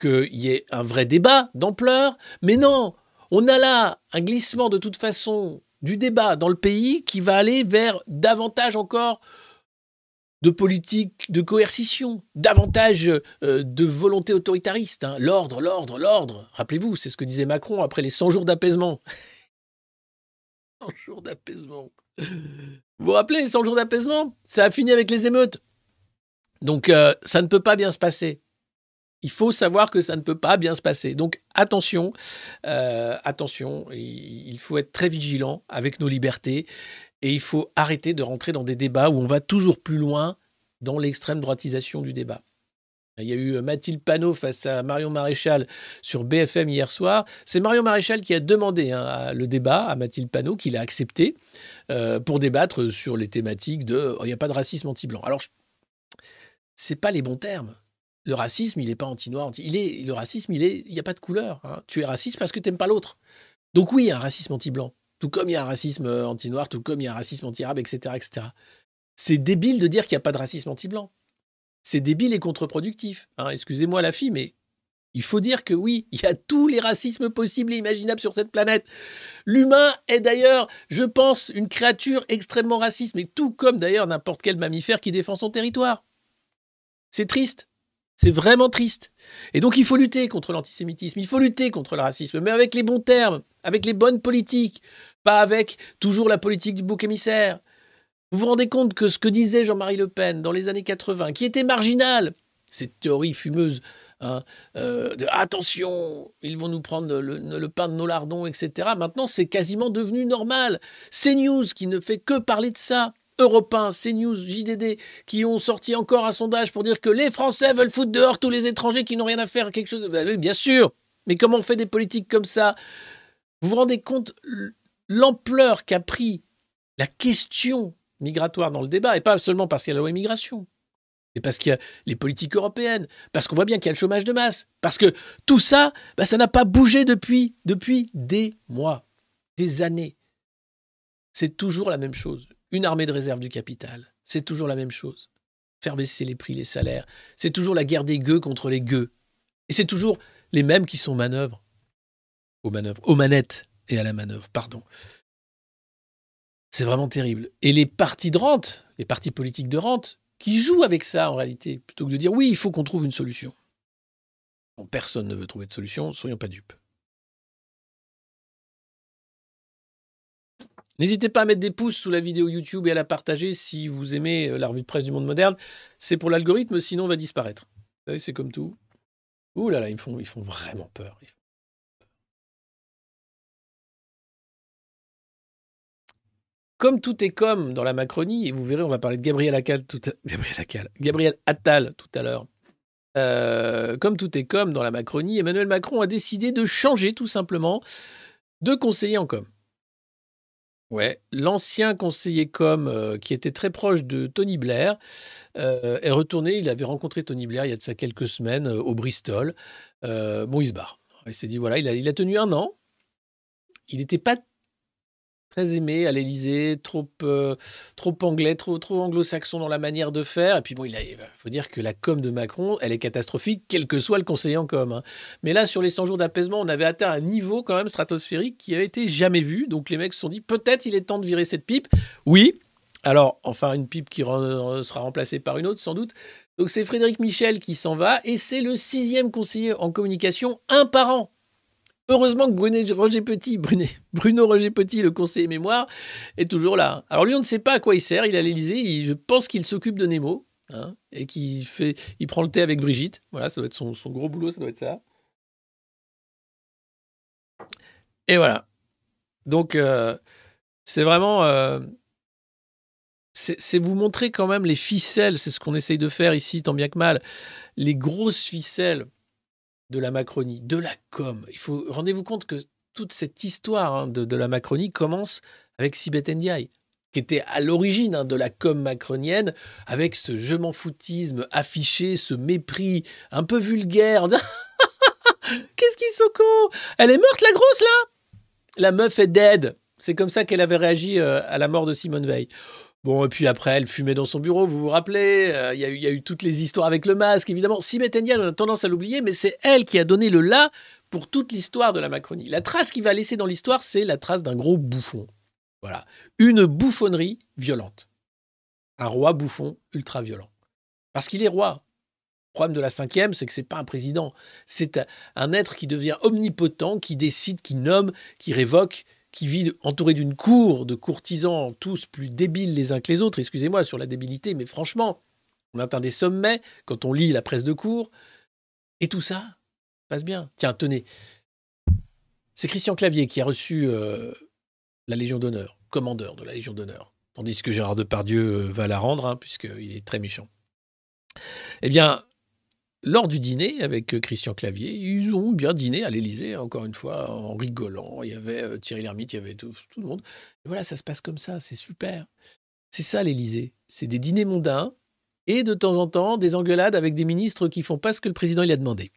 qu'il y ait un vrai débat d'ampleur, mais non, on a là un glissement de toute façon du débat dans le pays qui va aller vers davantage encore de politique de coercition, davantage euh, de volonté autoritariste. Hein. L'ordre, l'ordre, l'ordre. Rappelez-vous, c'est ce que disait Macron après les 100 jours d'apaisement. 100 jours d'apaisement. Vous vous rappelez les 100 jours d'apaisement Ça a fini avec les émeutes. Donc euh, ça ne peut pas bien se passer il faut savoir que ça ne peut pas bien se passer. Donc attention, euh, attention, il faut être très vigilant avec nos libertés et il faut arrêter de rentrer dans des débats où on va toujours plus loin dans l'extrême droitisation du débat. Il y a eu Mathilde Panot face à Marion Maréchal sur BFM hier soir. C'est Marion Maréchal qui a demandé hein, le débat à Mathilde Panot, qu'il a accepté, euh, pour débattre sur les thématiques de oh, il n'y a pas de racisme anti-blanc. Alors, ce n'est pas les bons termes le racisme, il n'est pas anti-noir. il est, le racisme, il est, il n'y a pas de couleur. Hein. Tu es raciste parce que tu n'aimes pas l'autre. Donc oui, il y a un racisme anti-blanc. Tout comme il y a un racisme euh, anti-noir, tout comme il y a un racisme anti-arabe, etc., etc. C'est débile de dire qu'il n'y a pas de racisme anti-blanc. C'est débile et contre-productif. Hein. Excusez-moi la fille, mais il faut dire que oui, il y a tous les racismes possibles et imaginables sur cette planète. L'humain est d'ailleurs, je pense, une créature extrêmement raciste, mais tout comme d'ailleurs n'importe quel mammifère qui défend son territoire. C'est triste. C'est vraiment triste. Et donc il faut lutter contre l'antisémitisme, il faut lutter contre le racisme, mais avec les bons termes, avec les bonnes politiques, pas avec toujours la politique du bouc émissaire. Vous vous rendez compte que ce que disait Jean-Marie Le Pen dans les années 80, qui était marginal, cette théorie fumeuse Hein, euh, attention, ils vont nous prendre le, pain de nos lardons, etc. Maintenant, c'est quasiment devenu normal. CNews, qui ne fait que parler de ça, Europe 1, CNews, JDD, qui ont sorti encore un sondage pour dire que les Français veulent foutre dehors tous les étrangers qui n'ont rien à faire, quelque chose. Ben bien sûr, mais comment on fait des politiques comme ça? Vous vous rendez compte l'ampleur qu'a pris la question migratoire dans le débat, et pas seulement parce qu'il y a la loi immigration, et parce qu'il y a les politiques européennes, parce qu'on voit bien qu'il y a le chômage de masse, parce que tout ça, bah, ça n'a pas bougé depuis, depuis des mois, des années. C'est toujours la même chose. Une armée de réserve du capital, c'est toujours la même chose. Faire baisser les prix, les salaires, c'est toujours la guerre des gueux contre les gueux. Et c'est toujours les mêmes qui sont manœuvres. Aux manœuvres, aux manettes et à la manœuvre, pardon. C'est vraiment terrible. Et les partis de rente, les partis politiques de rente, qui joue avec ça en réalité, plutôt que de dire oui, il faut qu'on trouve une solution. personne ne veut trouver de solution, soyons pas dupes. N'hésitez pas à mettre des pouces sous la vidéo YouTube et à la partager si vous aimez euh, la revue de presse du monde moderne. C'est pour l'algorithme, sinon on va disparaître. Vous savez, c'est comme tout. Ouh là là, ils font, vraiment peur. Comme tout est comme dans la Macronie, et vous verrez, on va parler de Gabriel Attal tout à, Attal tout à l'heure. Euh, comme tout est comme dans la Macronie, Emmanuel Macron a décidé de changer tout simplement de conseiller en com. Ouais, l'ancien conseiller com euh, qui était très proche de Tony Blair euh, est retourné. Il avait rencontré Tony Blair il y a de ça quelques semaines au Bristol. bon, il se barre. Il s'est dit voilà, il a tenu un an. Il n'était pas très aimé à l'Élysée, trop, euh, trop anglais, trop, trop anglo-saxon dans la manière de faire. Et puis bon, il, faut dire que la com de Macron, elle est catastrophique, quel que soit le conseiller en com. Hein. Mais là, sur les 100 jours d'apaisement, on avait atteint un niveau quand même stratosphérique qui avait été jamais vu. Donc les mecs se sont dit, peut-être il est temps de virer cette pipe. Oui. Alors, enfin, une pipe qui sera remplacée par une autre, sans doute. Donc c'est Frédéric Michel qui s'en va et c'est le sixième conseiller en communication, un par an. Heureusement que Bruno Roger Petit, Bruno Roger Petit, le conseiller mémoire, est toujours là. Alors lui, on ne sait pas à quoi il sert. Il est à l'Élysée. Je pense qu'il s'occupe de Nemo. Hein, et qu'il fait, il prend le thé avec Brigitte. Voilà, ça doit être son, gros boulot, ça doit être ça. Et voilà. Donc, euh, c'est vraiment. Euh, c'est vous montrer quand même les ficelles, c'est ce qu'on essaye de faire ici, tant bien que mal, les grosses ficelles de la Macronie, de la com. Il faut rendez-vous compte que toute cette histoire hein, de, la Macronie commence avec Sibeth Ndiaye, qui était à l'origine hein, de la com macronienne, avec ce je m'en foutisme affiché, ce mépris un peu vulgaire. Qu'est-ce qu'ils sont cons Elle est morte la grosse là La meuf est dead. C'est comme ça qu'elle avait réagi euh, à la mort de Simone Veil. Bon, et puis après, elle fumait dans son bureau, vous vous rappelez euh, Il y, a eu toutes les histoires avec le masque, évidemment. Ndiaye, on a tendance à l'oublier, mais c'est elle qui a donné le là pour toute l'histoire de la Macronie. La trace qu'il va laisser dans l'histoire, c'est la trace d'un gros bouffon. Voilà. Une bouffonnerie violente. Un roi bouffon ultra violent. Parce qu'il est roi. Le problème de la cinquième, c'est que c'est pas un président. C'est un être qui devient omnipotent, qui décide, qui nomme, qui révoque, qui vit entouré d'une cour de courtisans tous plus débiles les uns que les autres, excusez-moi sur la débilité, mais franchement, on atteint des sommets quand on lit la presse de cour, et tout ça passe bien. Tiens, tenez, c'est Christian Clavier qui a reçu euh, la Légion d'honneur, commandeur de la Légion d'honneur, tandis que Gérard Depardieu euh, va la rendre, hein, puisqu'il est très méchant. Eh bien, lors du dîner avec euh, Christian Clavier, ils ont bien dîné à l'Élysée, encore une fois, en rigolant. Il y avait euh, Thierry Lhermitte, il y avait tout, le monde. Voilà, ça se passe comme ça, c'est super. C'est ça l'Élysée. C'est des dîners mondains et de temps en temps des engueulades avec des ministres qui font pas ce que le président il a demandé.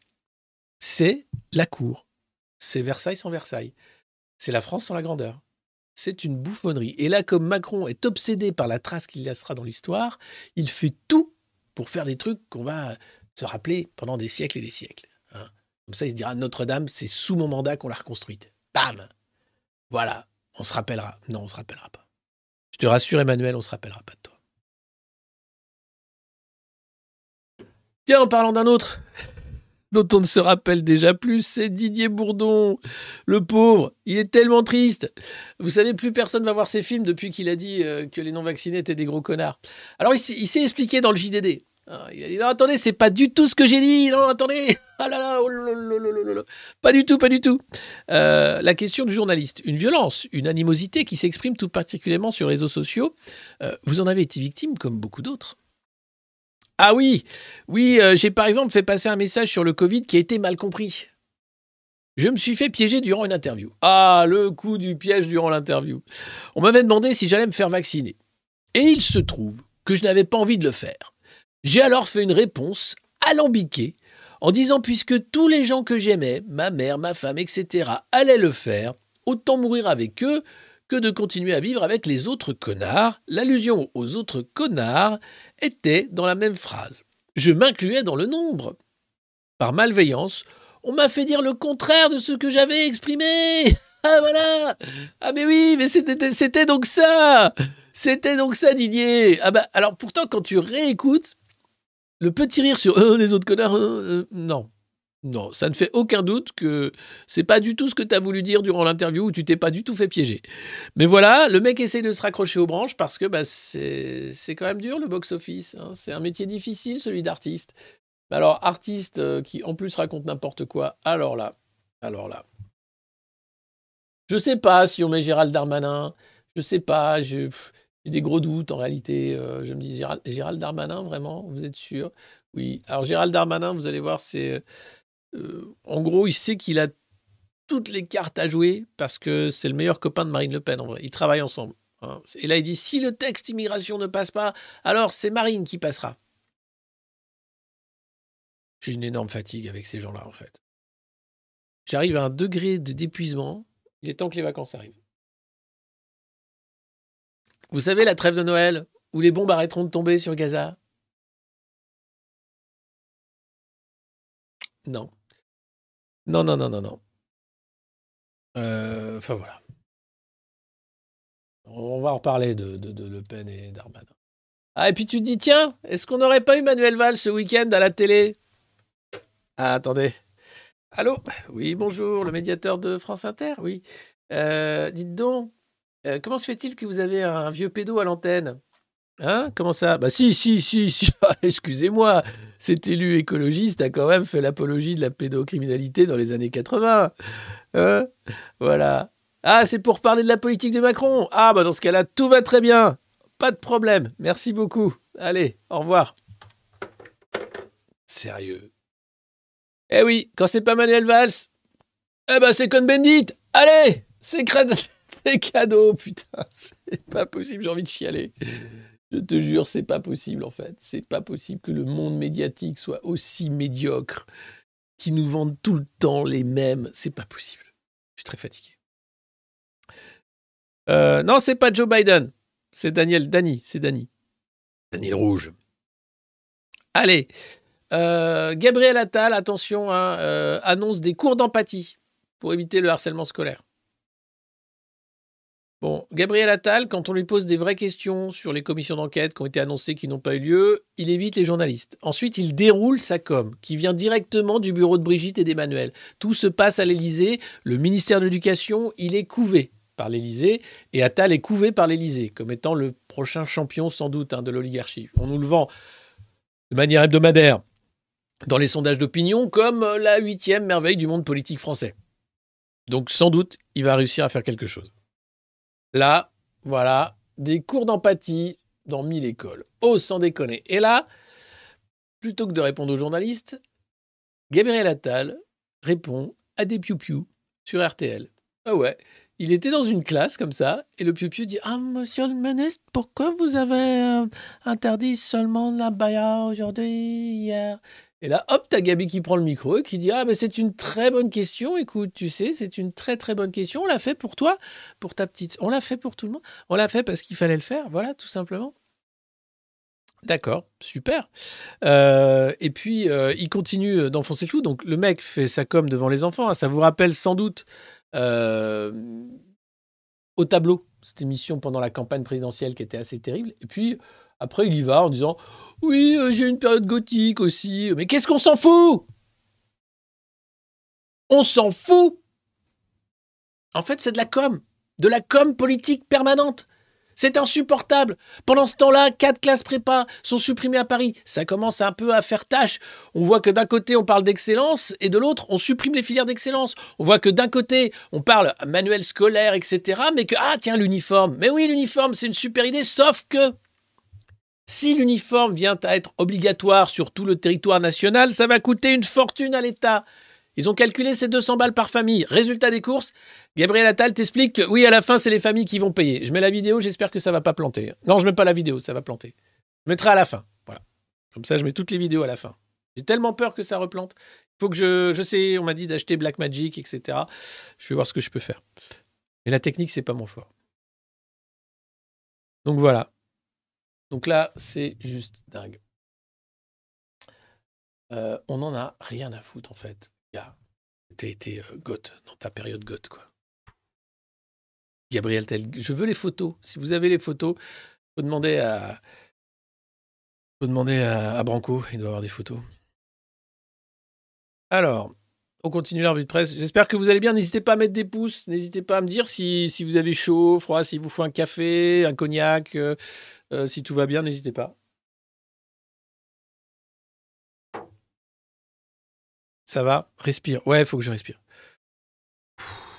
C'est la cour. C'est Versailles sans Versailles. C'est la France sans la grandeur. C'est une bouffonnerie. Et là, comme Macron est obsédé par la trace qu'il laissera dans l'histoire, il fait tout pour faire des trucs qu'on va se rappeler pendant des siècles et des siècles. Hein. Comme ça, il se dira Notre-Dame, c'est sous mon mandat qu'on l'a reconstruite. Bam Voilà, on se rappellera. Non, on se rappellera pas. Je te rassure, Emmanuel, on se rappellera pas de toi. Tiens, en parlant d'un autre, dont on ne se rappelle déjà plus, c'est Didier Bourdon. Le pauvre, il est tellement triste. Vous savez, plus personne va voir ses films depuis qu'il a dit euh, que les non-vaccinés étaient des gros connards. Alors, il s'est expliqué dans le JDD. Ah, il a dit non, attendez, c'est pas du tout ce que j'ai dit. Non, attendez. Ah là là, oh pas du tout, pas du tout. Euh, la question du journaliste, une violence, une animosité qui s'exprime tout particulièrement sur les réseaux sociaux. Euh, vous en avez été victime comme beaucoup d'autres. Ah oui, oui, euh, j'ai par exemple fait passer un message sur le Covid qui a été mal compris. Je me suis fait piéger durant une interview. Ah, le coup du piège durant l'interview. On m'avait demandé si j'allais me faire vacciner. Et il se trouve que je n'avais pas envie de le faire. J'ai alors fait une réponse alambiquée en disant puisque tous les gens que j'aimais, ma mère, ma femme, etc., allaient le faire, autant mourir avec eux que de continuer à vivre avec les autres connards. L'allusion aux autres connards était dans la même phrase. Je m'incluais dans le nombre. Par malveillance, on m'a fait dire le contraire de ce que j'avais exprimé. Ah voilà Ah mais oui, mais c'était donc ça C'était donc ça Didier Ah bah alors pourtant quand tu réécoutes, le petit rire sur euh, les autres connards, euh, euh, non. Non, ça ne fait aucun doute que c'est pas du tout ce que tu as voulu dire durant l'interview où tu t'es pas du tout fait piéger. Mais voilà, le mec essaie de se raccrocher aux branches parce que bah, c'est quand même dur le box-office. Hein. C'est un métier difficile celui d'artiste. Alors, artiste qui en plus raconte n'importe quoi, alors là, alors là. Je sais pas si on met Gérald Darmanin, je sais pas, je, j'ai des gros doutes en réalité. Euh, je me dis, Gérald, Darmanin, vraiment Vous êtes sûr? Oui. Alors, Gérald Darmanin, vous allez voir, c'est. Euh, en gros, il sait qu'il a toutes les cartes à jouer parce que c'est le meilleur copain de Marine Le Pen, en vrai. Ils travaillent ensemble. Hein. Et là, il dit si le texte immigration ne passe pas, alors c'est Marine qui passera. J'ai une énorme fatigue avec ces gens-là, en fait. J'arrive à un degré de d'épuisement. Il est temps que les vacances arrivent. Vous savez, la trêve de Noël, où les bombes arrêteront de tomber sur Gaza Non. Non, non, non, non, non. Euh, enfin voilà. On va reparler de, de, Le Pen et Darmanin. Ah, et puis tu te dis, tiens, est-ce qu'on n'aurait pas eu Manuel Valls ce week-end à la télé? Ah, attendez. Allô? Oui, bonjour, le médiateur de France Inter Oui. Euh, dites donc, euh, comment se fait-il que vous avez un vieux pédo à l'antenne? Hein? Comment ça? Bah si, si, si, si. excusez-moi, cet élu écologiste a quand même fait l'apologie de la pédocriminalité dans les années 80. Hein? Voilà. Ah, c'est pour parler de la politique de Macron. Ah, bah dans ce cas-là, tout va très bien. Pas de problème. Merci beaucoup. Allez, au revoir. Sérieux? Eh oui, quand c'est pas Manuel Valls, eh ben c'est Cohn-Bendit. Allez, c'est crade. C'est cadeau, putain, c'est pas possible, j'ai envie de chialer. Je te jure, c'est pas possible en fait. C'est pas possible que le monde médiatique soit aussi médiocre, qui nous vendent tout le temps les mêmes. C'est pas possible. Je suis très fatigué. Euh, non, c'est pas Joe Biden. C'est Daniel, Dani, c'est Dani. Daniel Rouge. Allez, euh, Gabriel Attal, attention, hein, euh, annonce des cours d'empathie pour éviter le harcèlement scolaire. Gabriel Attal, quand on lui pose des vraies questions sur les commissions d'enquête qui ont été annoncées qui n'ont pas eu lieu, il évite les journalistes. Ensuite, il déroule sa com, qui vient directement du bureau de Brigitte et d'Emmanuel. Tout se passe à l'Élysée. Le ministère de l'Éducation, il est couvé par l'Élysée, et Attal est couvé par l'Élysée, comme étant le prochain champion sans doute hein, de l'oligarchie. On nous le vend de manière hebdomadaire dans les sondages d'opinion comme la huitième merveille du monde politique français. Donc sans doute, il va réussir à faire quelque chose. Là, voilà, des cours d'empathie dans mille écoles. Oh, sans déconner. Et là, plutôt que de répondre aux journalistes, Gabriel Attal répond à des piou-piou sur RTL. Ah ouais, il était dans une classe comme ça, et le piou-piou dit Ah, monsieur le ministre, pourquoi vous avez euh, interdit seulement la baya aujourd'hui, hier? Et là, hop, t'as Gabi qui prend le micro et qui dit Ah, mais c'est une très bonne question, écoute, tu sais, c'est une très très bonne question. On l'a fait pour toi, pour ta petite. On l'a fait pour tout le monde. On l'a fait parce qu'il fallait le faire, voilà, tout simplement. D'accord, super. Euh, et puis, euh, il continue d'enfoncer le clou. Donc, le mec fait sa com devant les enfants. Ça vous rappelle sans doute euh, au tableau, cette émission pendant la campagne présidentielle qui était assez terrible. Et puis, après, il y va en disant Oui, j'ai une période gothique aussi. Mais qu'est-ce qu'on s'en fout? On s'en fout En fait, c'est de la com. De la com politique permanente. C'est insupportable. Pendant ce temps-là, quatre classes prépa sont supprimées à Paris. Ça commence un peu à faire tâche. On voit que d'un côté, on parle d'excellence et de l'autre, on supprime les filières d'excellence. On voit que d'un côté, on parle manuel scolaire, etc. Mais que, ah tiens, l'uniforme. Mais oui, l'uniforme, c'est une super idée, sauf que si l'uniforme vient à être obligatoire sur tout le territoire national, ça va coûter une fortune à l'État. Ils ont calculé ces 200 balles par famille. Résultat des courses, Gabriel Attal t'explique que oui, à la fin, c'est les familles qui vont payer. Je mets la vidéo, j'espère que ça va pas planter. Non, je mets pas la vidéo, ça va planter. Je mettrai à la fin. Voilà. Comme ça, je mets toutes les vidéos à la fin. J'ai tellement peur que ça replante. Il faut que je. Je sais, on m'a dit d'acheter Blackmagic, etc. Je vais voir ce que je peux faire. Mais la technique, c'est pas mon fort. Donc voilà. Donc là, c'est juste dingue. Euh, on n'en a rien à foutre, en fait. T'as été euh, goth dans ta période goth, quoi. Gabriel Tel, je veux les photos. Si vous avez les photos, faut demander à, faut demander à, Branco. Il doit avoir des photos. Alors, on continue l'arbitre de presse. J'espère que vous allez bien. N'hésitez pas à mettre des pouces. N'hésitez pas à me dire si, si vous avez chaud, froid, si vous faut un café, un cognac, euh, euh, si tout va bien. N'hésitez pas. Ça va? Respire. Ouais, il faut que je respire.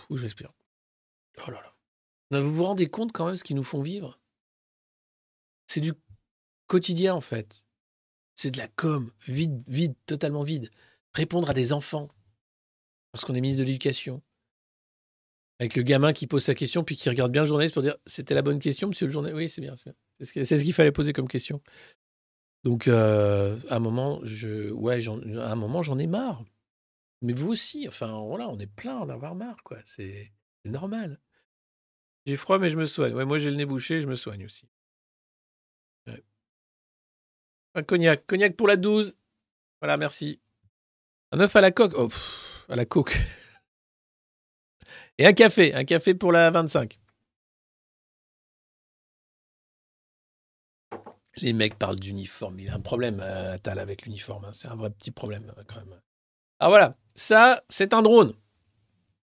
Faut je respire. Oh là là. Vous vous rendez compte quand même ce qu'ils nous font vivre? C'est du quotidien en fait. C'est de la com, vide, vide, totalement vide. Répondre à des enfants, parce qu'on est ministre de l'Éducation. Avec le gamin qui pose sa question, puis qui regarde bien le journaliste pour dire C'était la bonne question, monsieur le journaliste Oui, c'est bien, c'est bien. C'est ce qu'il fallait poser comme question. Donc, euh, à un moment, je, ouais, à un moment, j'en ai marre. Mais vous aussi, enfin, voilà, on est plein d'en avoir marre, quoi. C'est normal. J'ai froid, mais je me soigne. Ouais, moi, j'ai le nez bouché, je me soigne aussi. Un cognac. Cognac pour la 12. Voilà, merci. Un œuf à la coque. Oh, à la coque. Et un café. Un café pour la 25. Les mecs parlent d'uniforme. Il y a un problème, à Tal, avec l'uniforme. Hein. C'est un vrai petit problème, quand même. Ah voilà, ça, c'est un drone.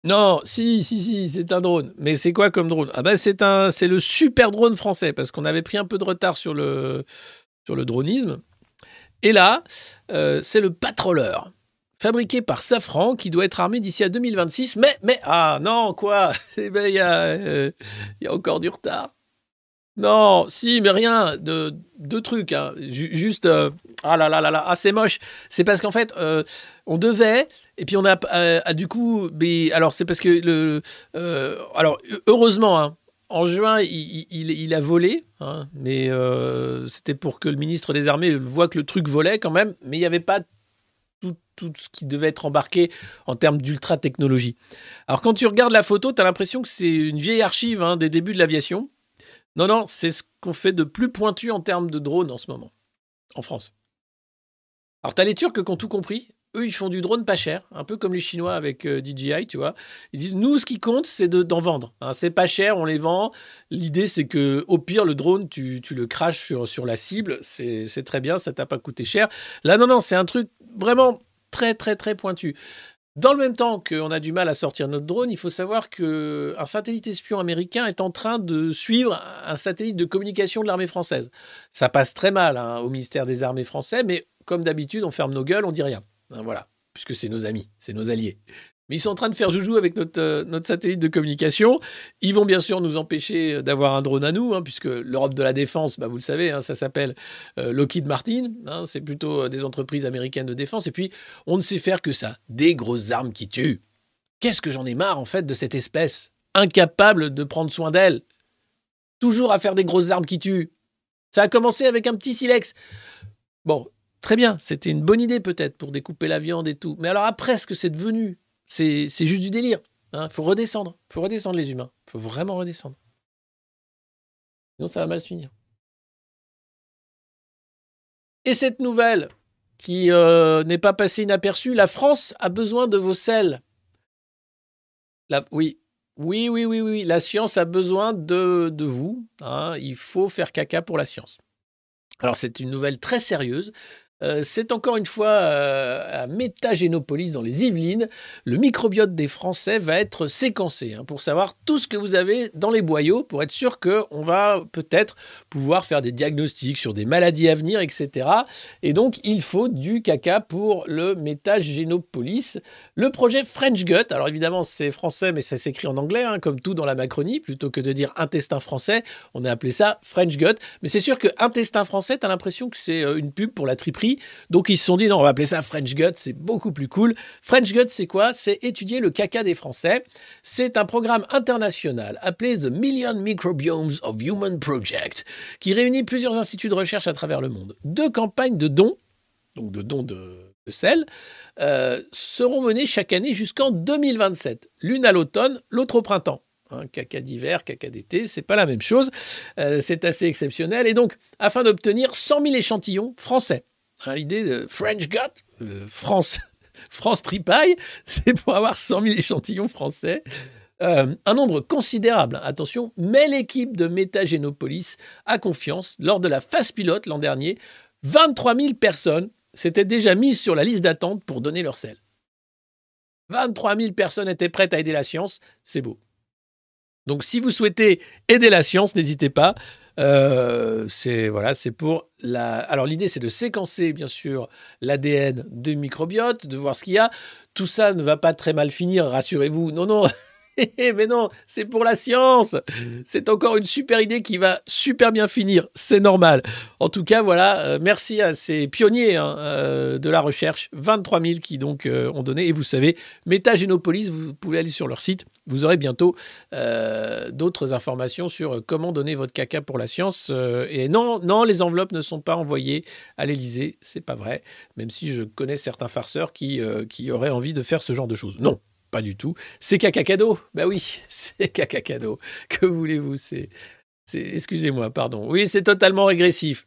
Non, si, si, si, c'est un drone. Mais c'est quoi comme drone? Ah ben c'est un, c'est le super drone français parce qu'on avait pris un peu de retard sur le, sur le dronisme. Et là, euh, c'est le Patroller, fabriqué par Safran, qui doit être armé d'ici à 2026. Mais, mais, ah non, quoi? Eh ben, Il euh, y, a encore du retard. Non, si, mais rien, de deux trucs. Hein. Juste, euh, ah là là là là, ah c'est moche. C'est parce qu'en fait, euh, on devait, et puis on a, euh, du coup, alors c'est parce que le, alors heureusement, hein, en juin, il, il, a volé, hein, mais c'était pour que le ministre des Armées voit que le truc volait quand même, mais il n'y avait pas tout, ce qui devait être embarqué en termes d'ultra technologie. Alors quand tu regardes la photo, tu as l'impression que c'est une vieille archive hein, des débuts de l'aviation. Non, non, c'est ce qu'on fait de plus pointu en termes de drone en ce moment, en France. Alors, t'as les Turcs qui ont tout compris. Eux, ils font du drone pas cher, un peu comme les Chinois avec euh, DJI, tu vois. Ils disent, nous, ce qui compte, c'est d'en vendre. Hein. c'est pas cher, on les vend. L'idée, c'est que au pire, le drone, tu, le craches sur, sur la cible. C'est très bien, ça t'a pas coûté cher. Là, non, non, c'est un truc vraiment très, très, très pointu. Dans le même temps qu'on a du mal à sortir notre drone, il faut savoir qu'un satellite espion américain est en train de suivre un satellite de communication de l'armée française. Ça passe très mal hein, au ministère des Armées français, mais comme d'habitude, on ferme nos gueules, on dit rien. Hein, voilà, puisque c'est nos amis, c'est nos alliés. Mais ils sont en train de faire joujou avec notre, euh, satellite de communication. Ils vont bien sûr nous empêcher d'avoir un drone à nous, hein, puisque l'Europe de la défense, bah, vous le savez, hein, ça s'appelle euh, Lockheed Martin. Hein, c'est plutôt euh, des entreprises américaines de défense. Et puis, on ne sait faire que ça. Des grosses armes qui tuent. Qu'est-ce que j'en ai marre, en fait, de cette espèce incapable de prendre soin d'elle? Toujours à faire des grosses armes qui tuent. Ça a commencé avec un petit silex. Bon, très bien, c'était une bonne idée peut-être pour découper la viande et tout. Mais alors après, ce que c'est devenu, c'est juste du délire. Il hein. faut redescendre. Il faut redescendre les humains. Il faut vraiment redescendre. Sinon, ça va mal se finir. Et cette nouvelle qui euh, n'est pas passée inaperçue, la France a besoin de vos selles. oui, oui, oui, oui, oui. La science a besoin de, de vous. Hein. Il faut faire caca pour la science. Alors c'est une nouvelle très sérieuse. Euh, c'est encore une fois euh, à Métagénopolis dans les Yvelines. Le microbiote des Français va être séquencé hein, pour savoir tout ce que vous avez dans les boyaux pour être sûr qu'on va peut-être pouvoir faire des diagnostics sur des maladies à venir, etc. Et donc il faut du caca pour le Métagénopolis. Le projet French Gut, alors évidemment c'est français mais ça s'écrit en anglais hein, comme tout dans la Macronie, plutôt que de dire intestin français, on a appelé ça French Gut. Mais c'est sûr que intestin français, tu as l'impression que c'est euh, une pub pour la triperie donc ils se sont dit, non, on va appeler ça French Gut, c'est beaucoup plus cool. French Gut, c'est quoi? C'est étudier le caca des Français. C'est un programme international appelé The Million Microbiomes of Human Project, qui réunit plusieurs instituts de recherche à travers le monde. Deux campagnes de dons, donc de dons de, sel, euh, seront menées chaque année jusqu'en 2027. L'une à l'automne, l'autre au printemps. Un caca d'hiver, caca d'été, c'est pas la même chose. Euh, c'est assez exceptionnel. Et donc, afin d'obtenir 100 000 échantillons français, Hein, l'idée de French Gut, euh, France, France Tripaille, c'est pour avoir 100 000 échantillons français. Euh, un nombre considérable, attention, mais l'équipe de Métagénopolis a confiance. Lors de la phase pilote l'an dernier, 23 000 personnes s'étaient déjà mises sur la liste d'attente pour donner leur sel. 23 000 personnes étaient prêtes à aider la science, c'est beau. Donc si vous souhaitez aider la science, n'hésitez pas. Euh, c'est voilà, c'est pour la. Alors l'idée, c'est de séquencer bien sûr l'ADN du microbiote, de voir ce qu'il y a. Tout ça ne va pas très mal finir, rassurez-vous. Non, non. Mais non, c'est pour la science. C'est encore une super idée qui va super bien finir. C'est normal. En tout cas, voilà. Euh, merci à ces pionniers hein, euh, de la recherche. 23 000 qui donc ont donné. Et vous savez, Métagénopolis, vous pouvez aller sur leur site vous aurez bientôt euh, d'autres informations sur comment donner votre caca pour la science. Euh, et non, non, les enveloppes ne sont pas envoyées à l'Elysée, c'est pas vrai. Même si je connais certains farceurs qui, euh, qui auraient envie de faire ce genre de choses. Non, pas du tout. C'est caca cadeau. Bah oui, c'est caca cadeau. Que voulez-vous? C'est, excusez-moi, pardon. Oui, c'est totalement régressif.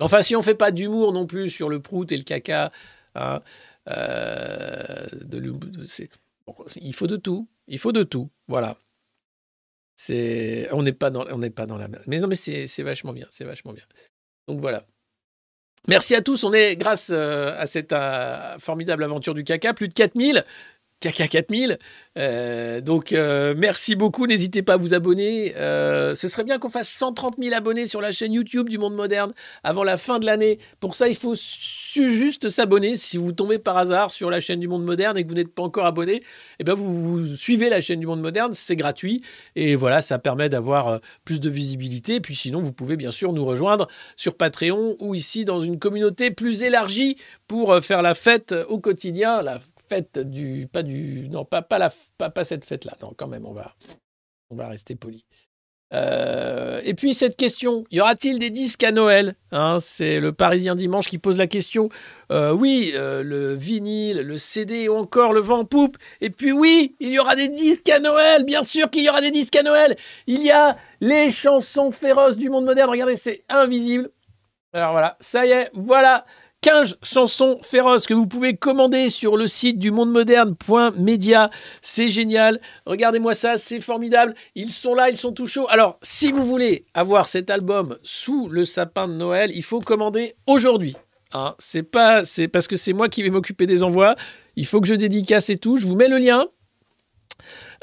Enfin, si on fait pas d'humour non plus sur le prout et le caca, hein, de, il faut de tout. Il faut de tout. Voilà. C'est, on n'est pas dans, on n'est pas dans la. Mais non, mais c'est, vachement bien. C'est vachement bien. Donc voilà. Merci à tous. On est grâce euh, à cette euh, formidable aventure du caca, plus de 4000. Caca 4000. Euh, donc, euh, merci beaucoup. N'hésitez pas à vous abonner. Euh, ce serait bien qu'on fasse 130 000 abonnés sur la chaîne YouTube du Monde Moderne avant la fin de l'année. Pour ça, il faut juste s'abonner. Si vous tombez par hasard sur la chaîne du Monde Moderne et que vous n'êtes pas encore abonné, eh bien vous, suivez la chaîne du Monde Moderne. C'est gratuit. Et voilà, ça permet d'avoir plus de visibilité. Puis sinon, vous pouvez bien sûr nous rejoindre sur Patreon ou ici dans une communauté plus élargie pour faire la fête au quotidien, fête du. Pas du. Non, pas, pas, la, pas, pas cette fête-là. Non, quand même, on va, on va rester poli. Euh, et puis cette question, y aura-t-il des disques à Noël hein, C'est le Parisien Dimanche qui pose la question. Euh, oui, euh, le vinyle, le CD ou encore le vent en poupe. Et puis oui, il y aura des disques à Noël. Bien sûr qu'il y aura des disques à Noël. Il y a les chansons féroces du monde moderne. Regardez, c'est invisible. Alors voilà, ça y est, voilà. 15 chansons féroces que vous pouvez commander sur le site du monde moderne.media. C'est génial. Regardez-moi ça, c'est formidable. Ils sont là, ils sont tout chauds. Alors, si vous voulez avoir cet album sous le sapin de Noël, il faut commander aujourd'hui. Hein, c'est pas, c'est parce que c'est moi qui vais m'occuper des envois. Il faut que je dédicace et tout. Je vous mets le lien.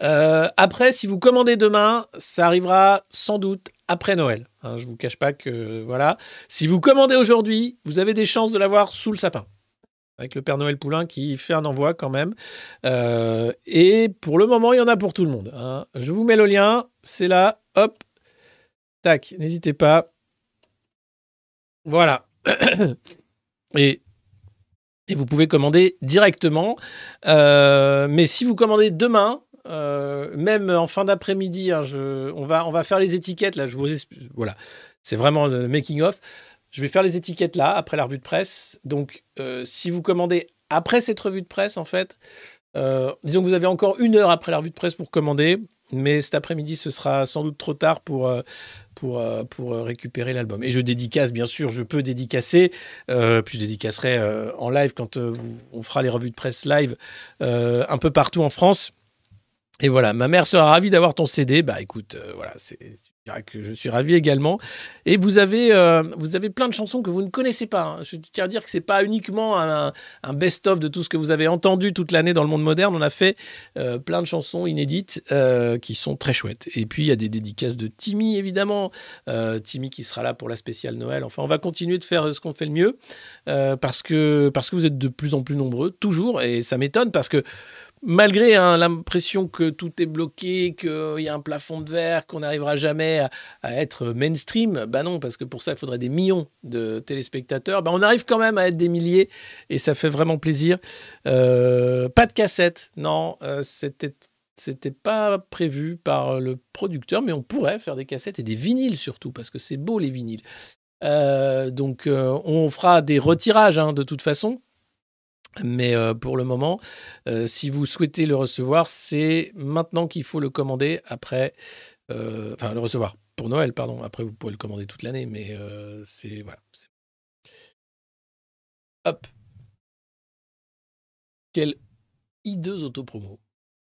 Euh, après, si vous commandez demain, ça arrivera sans doute après Noël. Hein, je ne vous cache pas que voilà. Si vous commandez aujourd'hui, vous avez des chances de l'avoir sous le sapin. Avec le Père Noël Poulain qui fait un envoi quand même. Euh, et pour le moment, il y en a pour tout le monde. Hein. Je vous mets le lien. C'est là. Hop. Tac. N'hésitez pas. Voilà. et et vous pouvez commander directement. Euh, mais si vous commandez demain, même en fin d'après-midi, hein, on, va, faire les étiquettes. Là, je vous voilà, c'est vraiment le making of. Je vais faire les étiquettes là après la revue de presse. Donc, si vous commandez après cette revue de presse, en fait, disons que vous avez encore une heure après la revue de presse pour commander. Mais cet après-midi, ce sera sans doute trop tard pour, euh, euh, euh, récupérer l'album. Et je dédicace, bien sûr, je peux dédicacer. puis je dédicacerai en live quand on fera les revues de presse live un peu partout en France. Et voilà, ma mère sera ravie d'avoir ton CD. Bah écoute, voilà, c'est que je suis ravi également. Et vous avez, euh, vous avez plein de chansons que vous ne connaissez pas. Hein. Je tiens à dire que c'est pas uniquement un, best-of de tout ce que vous avez entendu toute l'année dans le monde moderne. On a fait euh, plein de chansons inédites euh, qui sont très chouettes. Et puis il y a des dédicaces de Timmy évidemment. Timmy qui sera là pour la spéciale Noël. Enfin, on va continuer de faire ce qu'on fait le mieux parce que parce que vous êtes de plus en plus nombreux toujours et ça m'étonne parce que malgré hein, l'impression que tout est bloqué, qu'il y a un plafond de verre, qu'on n'arrivera jamais à, être mainstream, bah non, parce que pour ça, il faudrait des millions de téléspectateurs. Bah on arrive quand même à être des milliers et ça fait vraiment plaisir. Euh, pas de cassette, non, euh, c'était pas prévu par le producteur, mais on pourrait faire des cassettes et des vinyles surtout, parce que c'est beau les vinyles. Euh, donc on fera des retirages hein, de toute façon. Mais euh, pour le moment, euh, si vous souhaitez le recevoir, c'est maintenant qu'il faut le commander. Après, euh, enfin le recevoir pour Noël, pardon. Après, vous pouvez le commander toute l'année, mais c'est voilà. Hop. Quelle hideuse autopromo.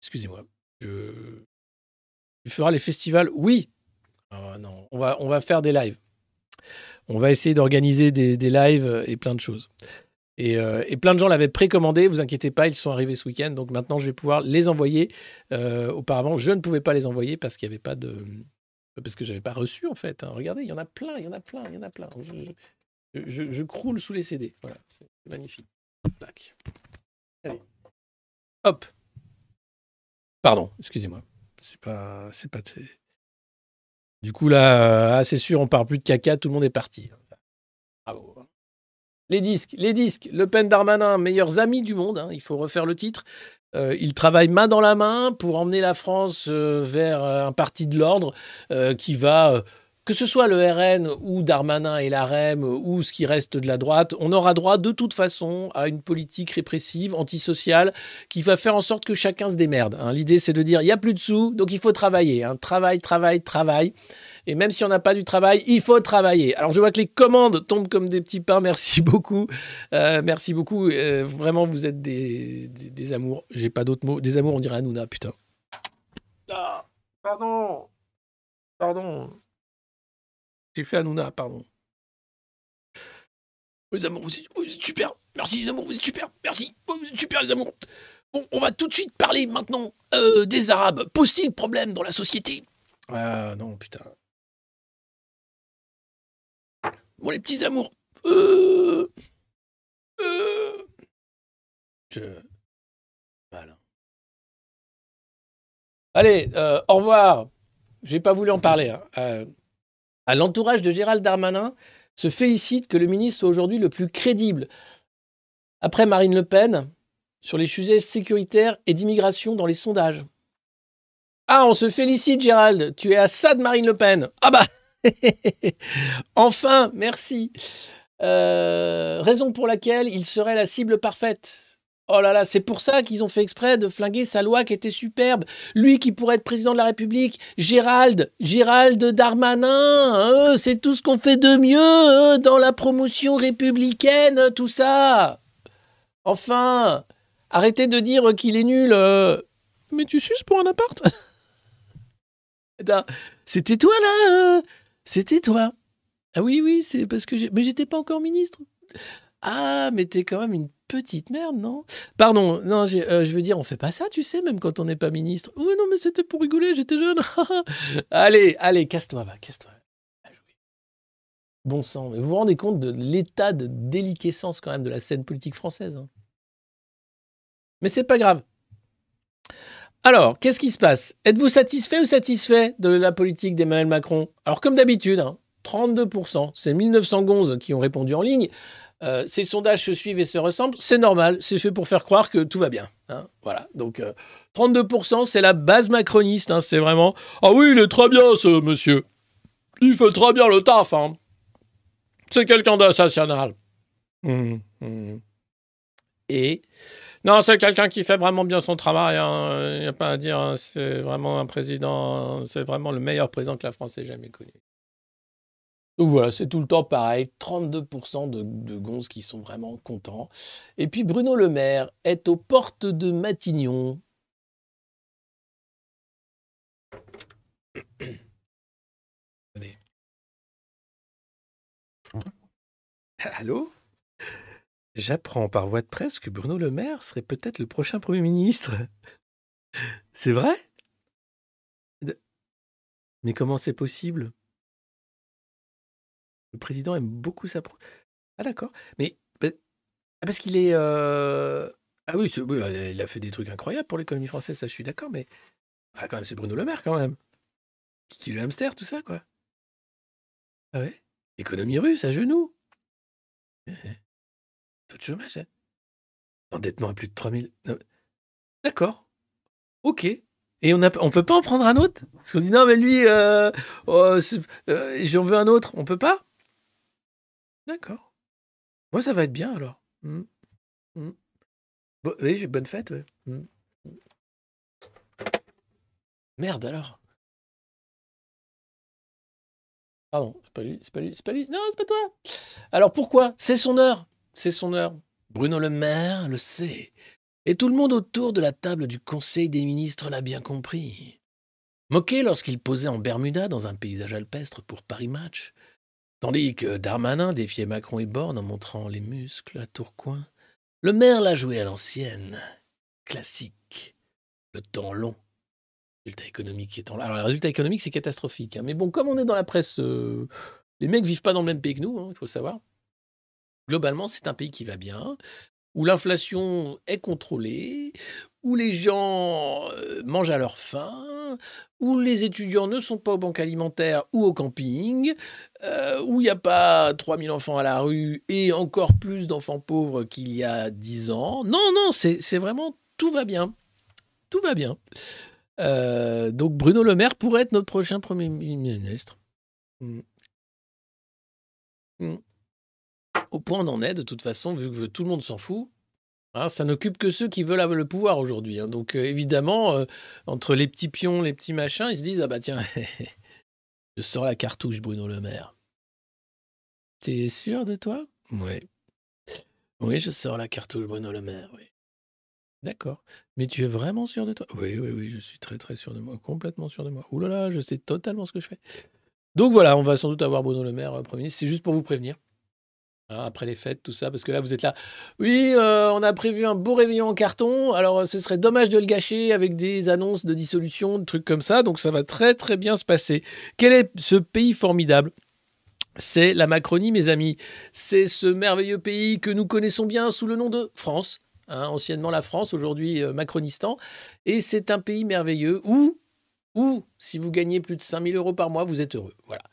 Excusez-moi. Je... Tu feras les festivals Oui. Oh, non, on va, on va faire des lives. On va essayer d'organiser des, des lives et plein de choses. Euh, et, plein de gens l'avaient précommandé, vous inquiétez pas, ils sont arrivés ce week-end, donc maintenant je vais pouvoir les envoyer. Euh, auparavant, je ne pouvais pas les envoyer parce qu'il n'y avait pas de. Parce que je n'avais pas reçu en fait. Hein. Regardez, il y en a plein, il y en a plein, il y en a plein. Je, croule sous les CD. Voilà, c'est magnifique. Allez. Hop. Pardon, excusez-moi. C'est pas. C'est pas. Du coup, là, euh, c'est sûr, on parle plus de caca, tout le monde est parti. Bravo. Les disques, les disques. Le Pen Darmanin, meilleurs amis du monde, hein, il faut refaire le titre. Euh, ils travaillent main dans la main pour emmener la France euh, vers euh, un parti de l'ordre qui va, que ce soit le RN ou Darmanin et l'AREM ou ce qui reste de la droite, on aura droit de toute façon à une politique répressive, antisociale, qui va faire en sorte que chacun se démerde. Hein. L'idée, c'est de dire, il n'y a plus de sous, donc il faut travailler. Hein. Travail, travail, travail. Et même si on n'a pas du travail, il faut travailler. Alors je vois que les commandes tombent comme des petits pains. Merci beaucoup. Euh, merci beaucoup. Euh, vraiment, vous êtes des, des, amours. J'ai pas d'autres mots. Des amours, on dirait Hanouna, putain. Ah, pardon. Pardon. J'ai fait Hanouna, pardon. Les amours, vous êtes, super. Merci les amours, vous êtes super. Merci. Vous êtes super les amours. Bon, on va tout de suite parler maintenant euh, des Arabes. Pose-t-il problème dans la société? Ah non, putain. Bon, les petits amours. Euh, euh. Je... Voilà. Allez, euh, au revoir. J'ai pas voulu en parler. Hein. à l'entourage de Gérald Darmanin se félicite que le ministre soit aujourd'hui le plus crédible. Après Marine Le Pen, sur les sujets sécuritaires et d'immigration dans les sondages. Ah, on se félicite, Gérald. Tu es à ça de Marine Le Pen. Ah bah enfin, merci. Euh, raison pour laquelle il serait la cible parfaite. Oh là là, c'est pour ça qu'ils ont fait exprès de flinguer sa loi qui était superbe. Lui qui pourrait être président de la République, Gérald, Gérald Darmanin, hein, c'est tout ce qu'on fait de mieux hein, dans la promotion républicaine, tout ça. Enfin, arrêtez de dire qu'il est nul. Euh. Mais tu suces pour un appart? C'était toi là euh. C'était toi. Ah oui, oui, c'est parce que j'ai... Mais j'étais pas encore ministre. Ah, mais t'es quand même une petite merde, non? Pardon, non, euh, je veux dire, on fait pas ça, tu sais, même quand on n'est pas ministre. Oui, non, mais c'était pour rigoler, j'étais jeune. allez, allez, casse-toi, va, casse-toi. Bon sang, mais vous vous rendez compte de l'état de déliquescence quand même de la scène politique française. Hein mais c'est pas grave. Alors, qu'est-ce qui se passe? Êtes-vous satisfait ou satisfait de la politique d'Emmanuel Macron? Alors, comme d'habitude, 32%, hein, c'est 1911 qui ont répondu en ligne. Euh, ces sondages se suivent et se ressemblent, c'est normal, c'est fait pour faire croire que tout va bien. Hein. voilà, donc 32%, euh, c'est la base macroniste, hein. c'est vraiment Ah oui, il est très bien ce monsieur, il fait très bien le taf, c'est quelqu'un d'associational. Mmh, mmh. Et non, c'est quelqu'un qui fait vraiment bien son travail, il n'y a pas à dire, c'est vraiment un président, c'est vraiment le meilleur président que la France ait jamais connu. Donc voilà, c'est tout le temps pareil, 32% de, de gonzes qui sont vraiment contents. Et puis Bruno Le Maire est aux portes de Matignon. Allô? J'apprends par voie de presse que Bruno Le Maire serait peut-être le prochain Premier ministre. C'est vrai? Mais comment c'est possible? Le président aime beaucoup sa. Ah, d'accord. Mais. Bah, ah, parce qu'il est. Euh, ah oui, il a fait des trucs incroyables pour l'économie française, ça je suis d'accord, mais. Enfin, quand même, c'est Bruno Le Maire, quand même. Qui le hamster, tout ça, quoi. Ah ouais? Économie russe, à genoux. Taux de chômage, hein Endettement à plus de 3000. D'accord. Ok. Et on ne peut pas en prendre un autre? Parce qu'on dit non, mais lui, euh, oh, euh, j'en veux un autre. On peut pas? D'accord. Moi, ça va être bien alors. Mmh. Mmh. oui, j'ai bonne fête. Mmh. Merde alors. Pardon, c'est pas lui, c'est pas lui, c'est pas lui. Non, c'est pas toi. Alors pourquoi? C'est son heure. C'est son heure. Bruno Le Maire le sait. Et tout le monde autour de la table du Conseil des ministres l'a bien compris. Moqué lorsqu'il posait en Bermuda dans un paysage alpestre pour Paris Match, Tandis que Darmanin défiait Macron et Borne en montrant les muscles à Tourcoing, le maire l'a joué à l'ancienne, classique, le temps long. Le résultat économique étant là. Alors, le résultat économique, c'est catastrophique. Hein. Mais bon, comme on est dans la presse, euh, les mecs vivent pas dans le même pays que nous, hein, il faut savoir. Globalement, c'est un pays qui va bien, où l'inflation est contrôlée, où les gens euh, mangent à leur faim, où les étudiants ne sont pas aux banques alimentaires ou au camping, euh, où il n'y a pas 3000 enfants à la rue et encore plus d'enfants pauvres qu'il y a 10 ans. Non, non, c'est vraiment tout va bien. Tout va bien. Euh, donc Bruno Le Maire pourrait être notre prochain Premier ministre. Hmm. Hmm. Au point on en est, de toute façon, vu que tout le monde s'en fout, Hein, ça n'occupe que ceux qui veulent le pouvoir aujourd'hui. Hein. Donc euh, évidemment, euh, entre les petits pions, les petits machins, ils se disent ah bah tiens, je sors la cartouche Bruno Le Maire. T'es sûr de toi? Oui. Oui, je sors la cartouche Bruno Le Maire. Oui. D'accord. Mais tu es vraiment sûr de toi? Oui, oui, oui, je suis très très sûr de moi, complètement sûr de moi. Ouh là là, je sais totalement ce que je fais. Donc voilà, on va sans doute avoir Bruno Le Maire euh, Premier ministre. C'est juste pour vous prévenir. Hein, après les fêtes, tout ça, parce que là, vous êtes là. Oui, euh, on a prévu un beau réveillon en carton, alors ce serait dommage de le gâcher avec des annonces de dissolution, de trucs comme ça, donc ça va très très bien se passer. Quel est ce pays formidable? C'est la Macronie, mes amis. C'est ce merveilleux pays que nous connaissons bien sous le nom de France. Hein, anciennement la France, aujourd'hui euh, Macronistan. Et c'est un pays merveilleux où, où, si vous gagnez plus de 5000 euros par mois, vous êtes heureux. Voilà.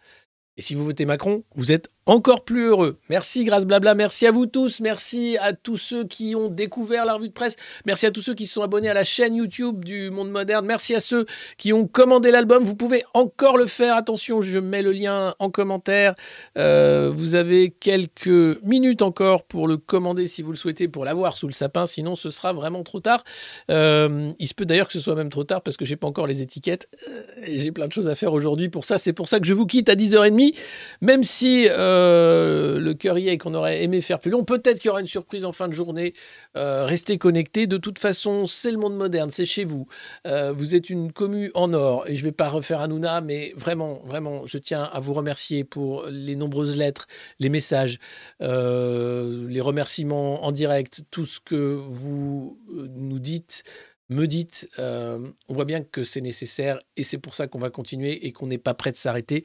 Et si vous votez Macron, vous êtes encore plus heureux. Merci Grâce Blabla, merci à vous tous, merci à tous ceux qui ont découvert la revue de presse, merci à tous ceux qui se sont abonnés à la chaîne YouTube du Monde Moderne, merci à ceux qui ont commandé l'album, vous pouvez encore le faire, attention, je mets le lien en commentaire, euh, vous avez quelques minutes encore pour le commander si vous le souhaitez, pour l'avoir sous le sapin, sinon ce sera vraiment trop tard. Euh, il se peut d'ailleurs que ce soit même trop tard parce que j'ai pas encore les étiquettes, euh, j'ai plein de choses à faire aujourd'hui pour ça, c'est pour ça que je vous quitte à 10h30, même si... le cœur y est et qu'on aurait aimé faire plus long. Peut-être qu'il y aura une surprise en fin de journée. Euh, restez connectés. De toute façon, c'est le monde moderne, c'est chez vous. Euh, vous êtes une commu en or. Et je ne vais pas refaire Hanouna, mais vraiment, vraiment, je tiens à vous remercier pour les nombreuses lettres, les messages, les remerciements en direct, tout ce que vous nous dites me dites, euh, on voit bien que c'est nécessaire et c'est pour ça qu'on va continuer et qu'on n'est pas prêt de s'arrêter.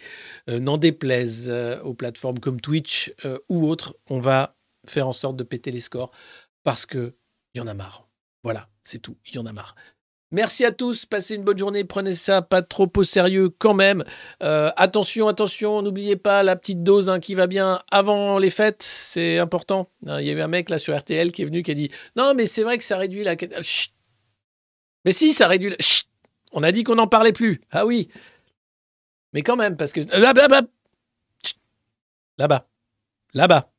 Euh, n'en déplaise euh, aux plateformes comme Twitch ou autres, on va faire en sorte de péter les scores parce qu'il y en a marre. Voilà, c'est tout, il y en a marre. Merci à tous, passez une bonne journée, prenez ça pas trop au sérieux quand même. Attention, attention, n'oubliez pas la petite dose hein, qui va bien avant les fêtes, c'est important. Hein, il y a eu un mec là sur RTL qui est venu qui a dit Non, mais c'est vrai que ça réduit la. Mais si, ça réduit. Chut On a dit qu'on n'en parlait plus. Ah oui. Mais quand même, parce que. Là-bas. Là-bas. Là-bas.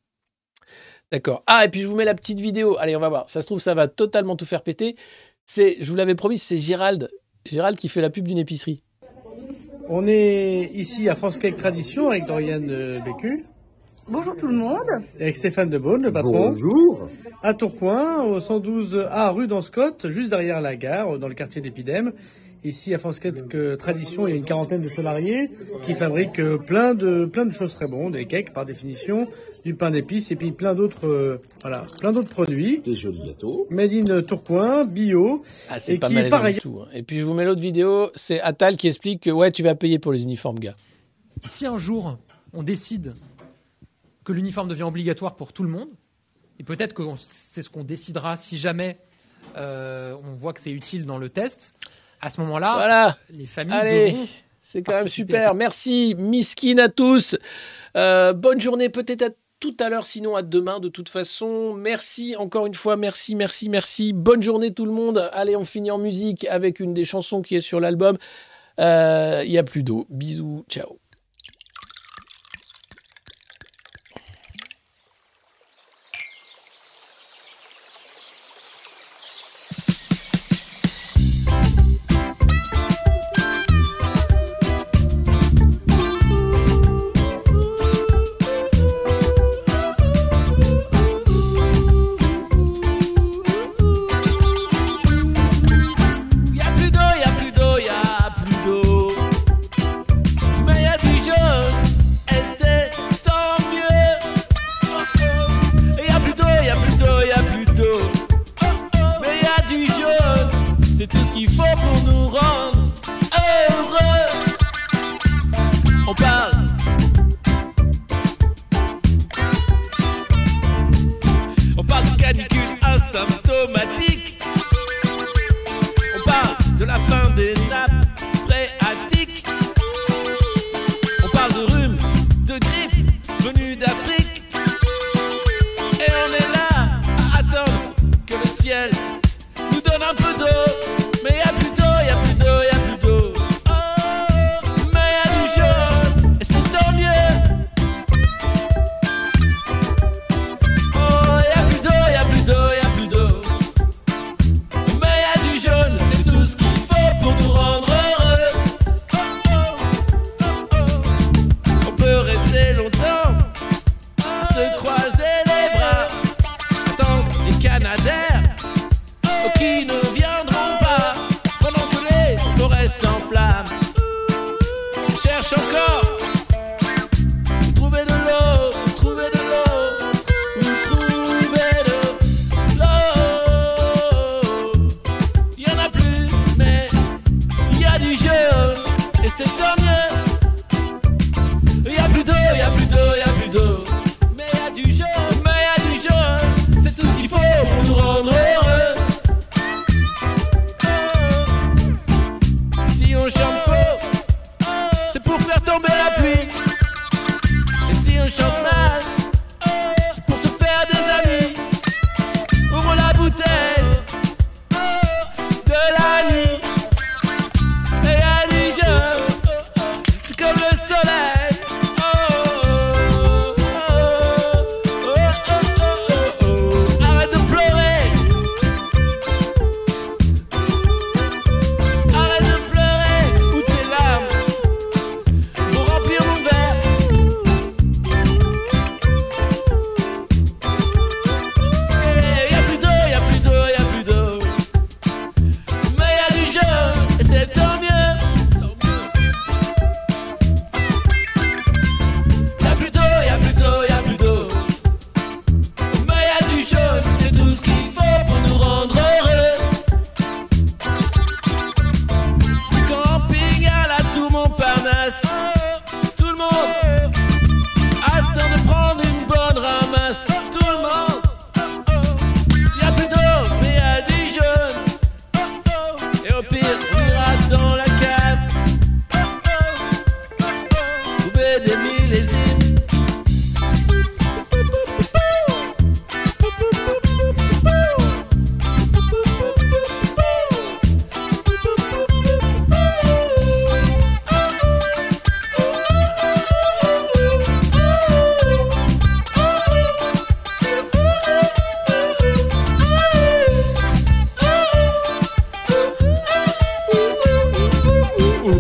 D'accord. Ah, et puis je vous mets la petite vidéo. Allez, on va voir. Ça se trouve, ça va totalement tout faire péter. C'est, je vous l'avais promis, c'est Gérald. Gérald qui fait la pub d'une épicerie. On est ici à France Cake Tradition avec Dorian euh, Bécu. Bonjour tout le monde. Et avec Stéphane Debaune, le patron. Bonjour. À Tourcoing, au 112A rue d'Anscott, juste derrière la gare, dans le quartier d'Épidème. Ici, à France que Tradition, il y a une quarantaine de salariés qui fabriquent euh, plein de, plein de choses très bonnes, des cakes par définition, du pain d'épices et puis plein d'autres, euh, voilà, plein d'autres produits. Des jolis gâteaux. Made in Tourcoing, bio. Ah, c'est pas mal du tout. Hein. Et puis je vous mets l'autre vidéo, c'est Atal qui explique que ouais, tu vas payer pour les uniformes, gars. Si un jour on décide que l'uniforme devient obligatoire pour tout le monde, et peut-être que c'est ce qu'on décidera si jamais euh, on voit que c'est utile dans le test à ce moment-là, voilà. les familles Allez, c'est quand même super. Merci, miskin à tous. Euh, bonne journée, peut-être à tout à l'heure, sinon à demain de toute façon. Merci encore une fois, merci, merci, merci. Bonne journée tout le monde. Allez, on finit en musique avec une des chansons qui est sur l'album. Euh, il n'y a plus d'eau. Bisous, ciao.